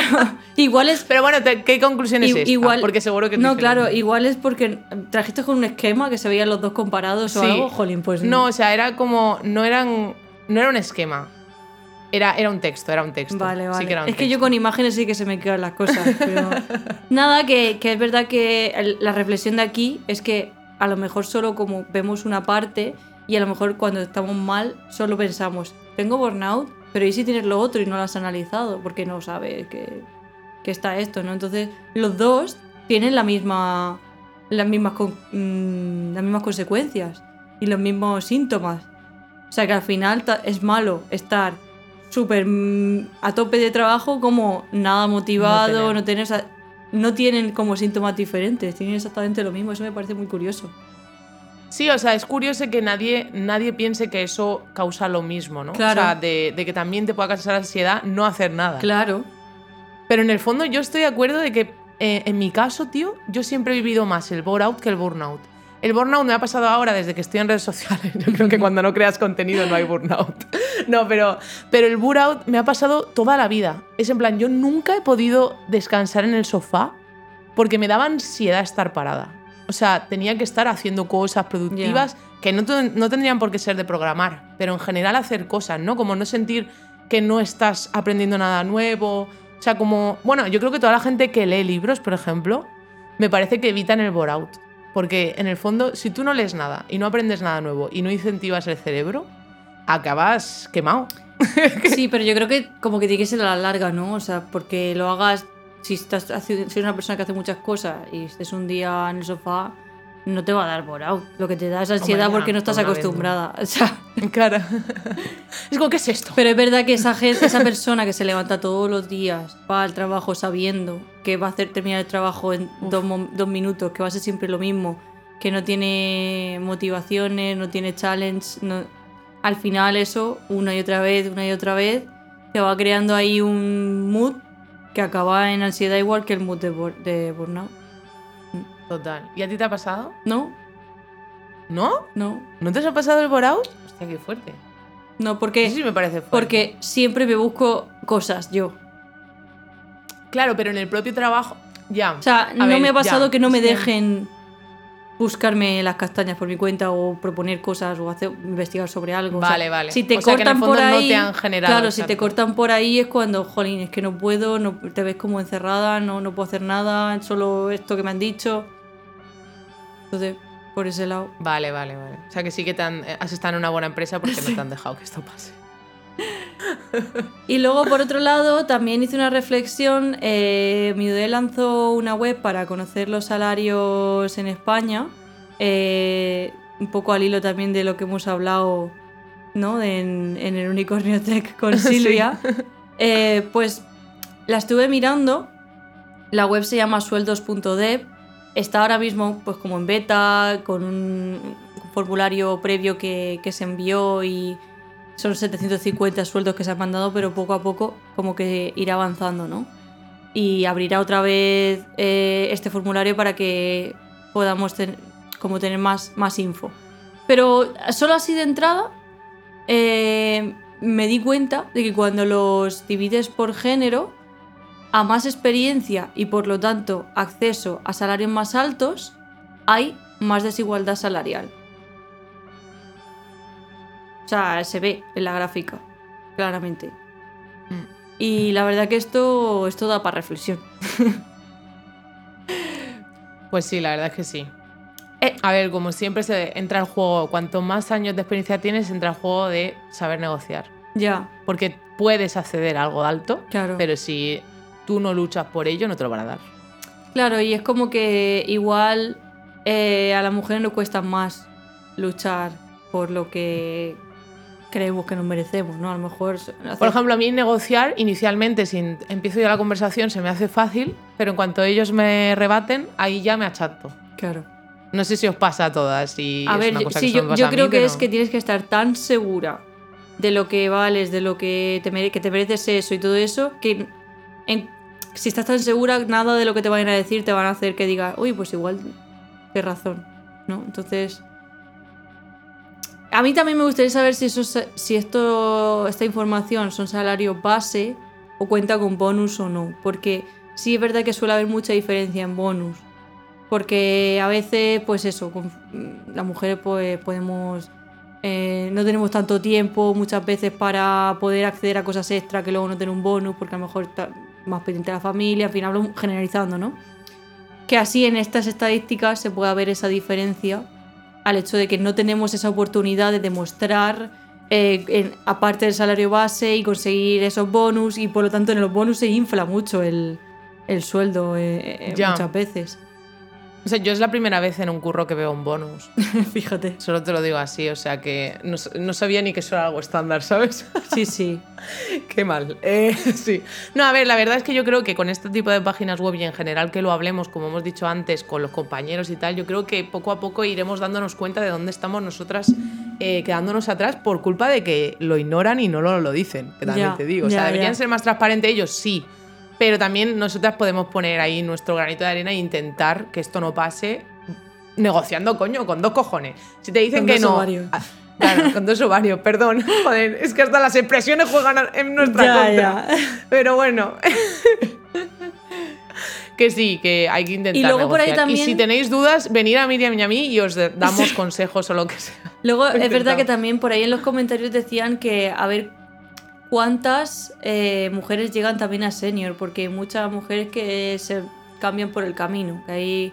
igual es Pero bueno, ¿qué conclusión es esta? igual- porque seguro que No, diferente. claro, igual es porque trajiste con un esquema que se veían los dos comparados o algo, jolín, pues No, o sea, era como. No eran. No era un esquema. Era, era un texto, era un texto. Vale, Sí vale. que era un es que yo con imágenes sí que se me quedan las cosas. Pero nada, que, que es verdad que el- la reflexión de aquí es que a lo mejor solo como vemos una parte y a lo mejor cuando estamos mal solo pensamos, ¿tengo burnout? pero ¿y si tienes lo otro y no lo has analizado? Porque no sabes que, que está esto, ¿no? Entonces, los dos tienen la misma, las, mismas con- mm, las mismas consecuencias y los mismos síntomas. O sea que al final es malo estar súper mm, a tope de trabajo como nada motivado, tener. no tener... no tienen como síntomas diferentes, tienen exactamente lo mismo, eso me parece muy curioso. Sí, o sea, es curioso que nadie, nadie piense que eso causa lo mismo, ¿no? Claro. O sea, de, de que también te pueda causar ansiedad no hacer nada. Claro, Pero en el fondo yo estoy de acuerdo de que eh, en mi caso, tío, yo siempre he vivido más el bore-out que el burnout. El burnout me ha pasado ahora desde que estoy en redes sociales. Yo creo que cuando no creas contenido no hay burnout. No, pero, pero el burnout me ha pasado toda la vida. Es en plan, yo nunca he podido descansar en el sofá porque me daba ansiedad estar parada. O sea, tenía que estar haciendo cosas productivas que no, no tendrían por qué ser de programar, pero en general hacer cosas, ¿no? Como no sentir que no estás aprendiendo nada nuevo. O sea, como, bueno, yo creo que toda la gente que lee libros, por ejemplo, me parece que evitan el bore-out. Porque en el fondo, si tú no lees nada y no aprendes nada nuevo y no incentivas el cerebro, acabas quemado. Sí, pero yo creo que como que tiene que ser a la larga, ¿no? O sea, porque lo hagas, si estás si eres una persona que hace muchas cosas y estés un día en el sofá, no te va a dar out. Lo que te da es ansiedad porque no estás por acostumbrada. O sea, Claro. es como, ¿qué es esto? pero es verdad que esa, gente, esa persona que se levanta todos los días, va al trabajo sabiendo que va a hacer terminar el trabajo en dos, dos minutos, que va a ser siempre lo mismo, que no tiene motivaciones, no tiene challenge, no- al final eso, una y otra vez, una y otra vez, te va creando ahí un mood que acaba en ansiedad igual que el mood de, de burnout. Total. ¿Y a ti te ha pasado? ¿No? ¿No? No. ¿No te has pasado el bore-out? Hostia, qué fuerte. No, porque, Sí, sí me parece fuerte. porque siempre me busco cosas yo. Claro, pero en el propio trabajo. Ya. O sea, no ver, me ha pasado ya. que no me dejen buscarme las castañas por mi cuenta o proponer cosas o hacer, investigar sobre algo. O sea, Vale, vale. Si te O sea, que en el cortan por fondo no ahí. te han generado, claro, si te cortan por ahí es cuando, jolín, es que no puedo, no, te ves como encerrada, no, no puedo hacer nada, solo esto que me han dicho. Entonces, por ese lado. Vale, vale, vale. O sea que sí que te han- eh, has estado en una buena empresa porque no te han dejado que esto pase. Y luego, por otro lado, también hice una reflexión. Eh, Miudé lanzó una web para conocer los salarios en España. eh, un poco al hilo también de lo que hemos hablado ¿no? En, en el Unicornio Tech con Sí. Silvia. Eh, pues la estuve mirando. La web se llama sueldos.dev. Está ahora mismo pues como en beta, con un formulario previo que, se envió y son 750 sueldos que se han mandado, pero poco a poco como que irá avanzando, ¿no? Y abrirá otra vez eh, este formulario para que podamos como tener más, más info. Pero solo así de entrada eh, me di cuenta de que cuando los divides por género, a más experiencia y por lo tanto acceso a salarios más altos, hay más desigualdad salarial. O sea, se ve en la gráfica, claramente. Mm. Y la verdad que esto, esto da para reflexión. Pues sí, la verdad es que sí. Eh. A ver, como siempre se entra el juego, cuanto más años de experiencia tienes, entra el juego de saber negociar. Ya, Porque puedes acceder a algo alto, claro. pero si tú no luchas por ello, no te lo van a dar. Claro, y es como que igual eh, a las mujeres nos cuesta más luchar por lo que creemos que nos merecemos, ¿no? A lo mejor... hacer- Por ejemplo, a mí negociar inicialmente, si empiezo yo la conversación, se me hace fácil, pero en cuanto ellos me rebaten, ahí ya me achato. Claro. No sé si os pasa a todas. Y A es ver, una cosa sí, que yo, mí, creo que pero- es que tienes que estar tan segura de lo que vales, de lo que te, mere- que te mereces eso y todo eso, que en- si estás tan segura, nada de lo que te vayan a decir te van a hacer que digas, uy, pues igual tienes razón, ¿no? Entonces, a mí también me gustaría saber si, eso, es- si esto, esta información son salarios base o cuenta con bonus o no, porque sí es verdad que suele haber mucha diferencia en bonus. Porque a veces, pues eso, con- las mujeres pues podemos... eh, no tenemos tanto tiempo muchas veces para poder acceder a cosas extra que luego no tener un bonus, porque a lo mejor más pendiente de la familia, en fin, hablo generalizando, ¿no? Que así en estas estadísticas se pueda ver esa diferencia al hecho de que no tenemos esa oportunidad de demostrar eh, en- aparte del salario base y conseguir esos bonus y por lo tanto en los bonus se infla mucho el, el sueldo eh, eh, muchas veces. O sea, yo es la primera vez en un curro que veo un bonus. Fíjate. Solo te lo digo así, o sea que no, sabía ni que eso era algo estándar, ¿sabes? Sí, sí. Qué mal. Eh, sí. No, a ver, la verdad es que yo creo que con este tipo de páginas web y en general que lo hablemos, como hemos dicho antes, con los compañeros y tal, yo creo que poco a poco iremos dándonos cuenta de dónde estamos nosotras eh, quedándonos atrás por culpa de que lo ignoran y no lo, lo dicen, que también Ya, te digo. O sea, ya, deberían ya. ser más transparentes ellos, sí. Pero también nosotras podemos poner ahí nuestro granito de arena e intentar que esto no pase negociando, coño, con dos cojones. Si te dicen Con que dos no. ovarios. Ah, Claro, con dos ovarios, perdón. Joder, es que hasta las expresiones juegan en nuestra Ya, contra. ya. Pero bueno. que sí, que hay que intentar. Y luego por ahí también- Y si tenéis dudas, venid a Miriam y a mí y os damos consejos o lo que sea. Luego es verdad que también por ahí en los comentarios decían que a ver cuántas eh, mujeres llegan también a senior, porque hay muchas mujeres que se cambian por el camino, que hay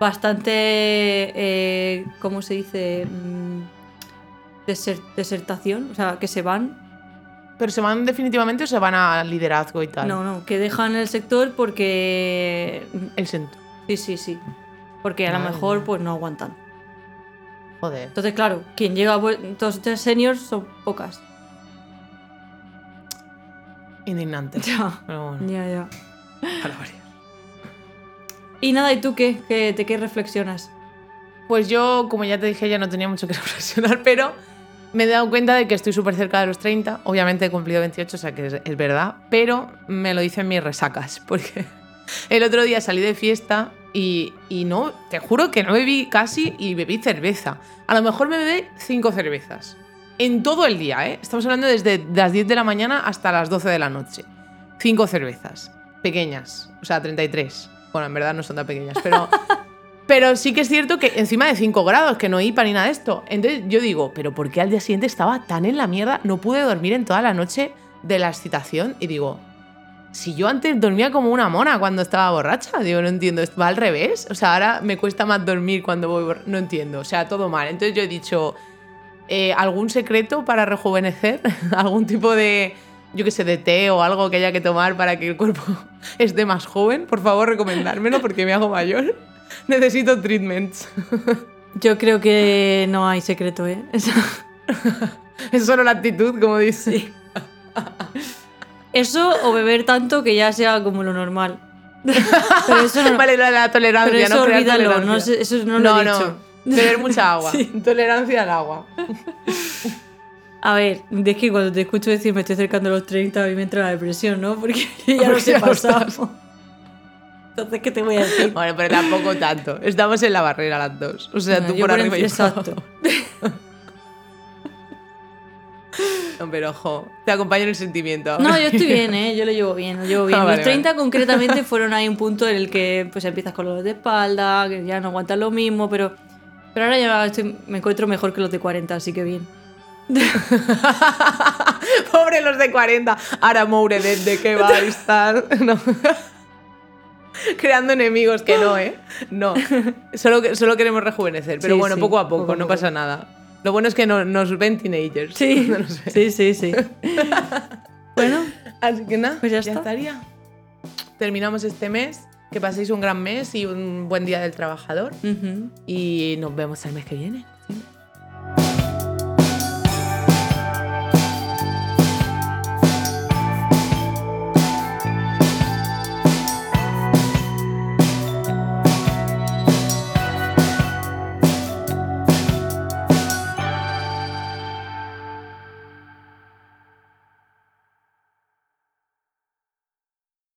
bastante, eh, ¿cómo se dice? Mm, deser- desertación, o sea, que se van. Pero se van definitivamente o se van a liderazgo y tal. No, no, que dejan el sector porque... El centro. Sí, sí, sí. Porque a lo mejor pues no aguantan. Joder. Entonces, claro, quien llega a todos estos seniors son pocas. Indignante. Ya, Pero bueno, ya, ya. para variar. Y nada, ¿y tú qué? ¿Qué ¿De qué reflexionas? Pues yo, como ya te dije, ya no tenía mucho que reflexionar, pero me he dado cuenta de que estoy súper cerca de los 30. Obviamente he cumplido 28, o sea que es, es verdad, pero me lo dicen mis resacas, porque el otro día salí de fiesta y, y no, te juro que no bebí casi y bebí cerveza. A lo mejor me bebí cinco cervezas. En todo el día, ¿eh? Estamos hablando desde las 10 de la mañana hasta las 12 de la noche. Cinco cervezas. Pequeñas. O sea, 33. Bueno, en verdad no son tan pequeñas, pero... Pero sí que es cierto que encima de 5 grados, que no hipa ni nada de esto. Entonces yo digo, ¿pero por qué al día siguiente estaba tan en la mierda? No pude dormir en toda la noche de la excitación. Y digo, si yo antes dormía como una mona cuando estaba borracha, digo, no entiendo, ¿esto va al revés? O sea, ahora me cuesta más dormir cuando voy borracha. No entiendo, o sea, todo mal. Entonces yo he dicho, eh, ¿algún secreto para rejuvenecer? ¿Algún tipo de, yo qué sé, de té o algo que haya que tomar para que el cuerpo esté más joven? Por favor, recomendármelo porque me hago mayor. Necesito treatments. Yo creo que no hay secreto, ¿eh? Es solo la actitud, como dice. Eso o beber tanto que ya sea como lo normal. Pero eso no, Vale, la, la tolerancia, pero eso no olvídalo, tolerancia. no, sé- eso no lo he no, dicho. Beber mucha agua. Sí. Tolerancia al agua. A ver, es que cuando te escucho decir me estoy acercando a los 30 a mí me entra la depresión, ¿no? Porque ya lo pasado. estás. Entonces, ¿qué te voy a decir? Bueno, pero tampoco tanto. Estamos en la barrera las dos. O sea, No, tú por arriba y Exacto. No, pero ojo, te acompaño en el sentimiento. No, yo estoy bien, ¿eh? Yo lo llevo bien, lo llevo bien. Ah, vale, los 30 concretamente fueron ahí un punto en el que pues empiezas con los de espalda, que ya no aguantas lo mismo, pero, pero ahora ya estoy- me encuentro mejor que los de 40, así que bien. Pobre los de 40. Ahora Moure, ¿de qué va a estar? No. Creando enemigos que no, ¿eh? No. Solo, solo queremos rejuvenecer. Pero Sí, bueno, sí, poco a poco, no poco. pasa nada. Lo bueno es que no, nos ven teenagers. Sí, No sí, sí, sí. bueno, Así que nada, Pues ya estaría. Terminamos este mes. Que paséis un gran mes y un buen día del trabajador. Y nos vemos el mes que viene.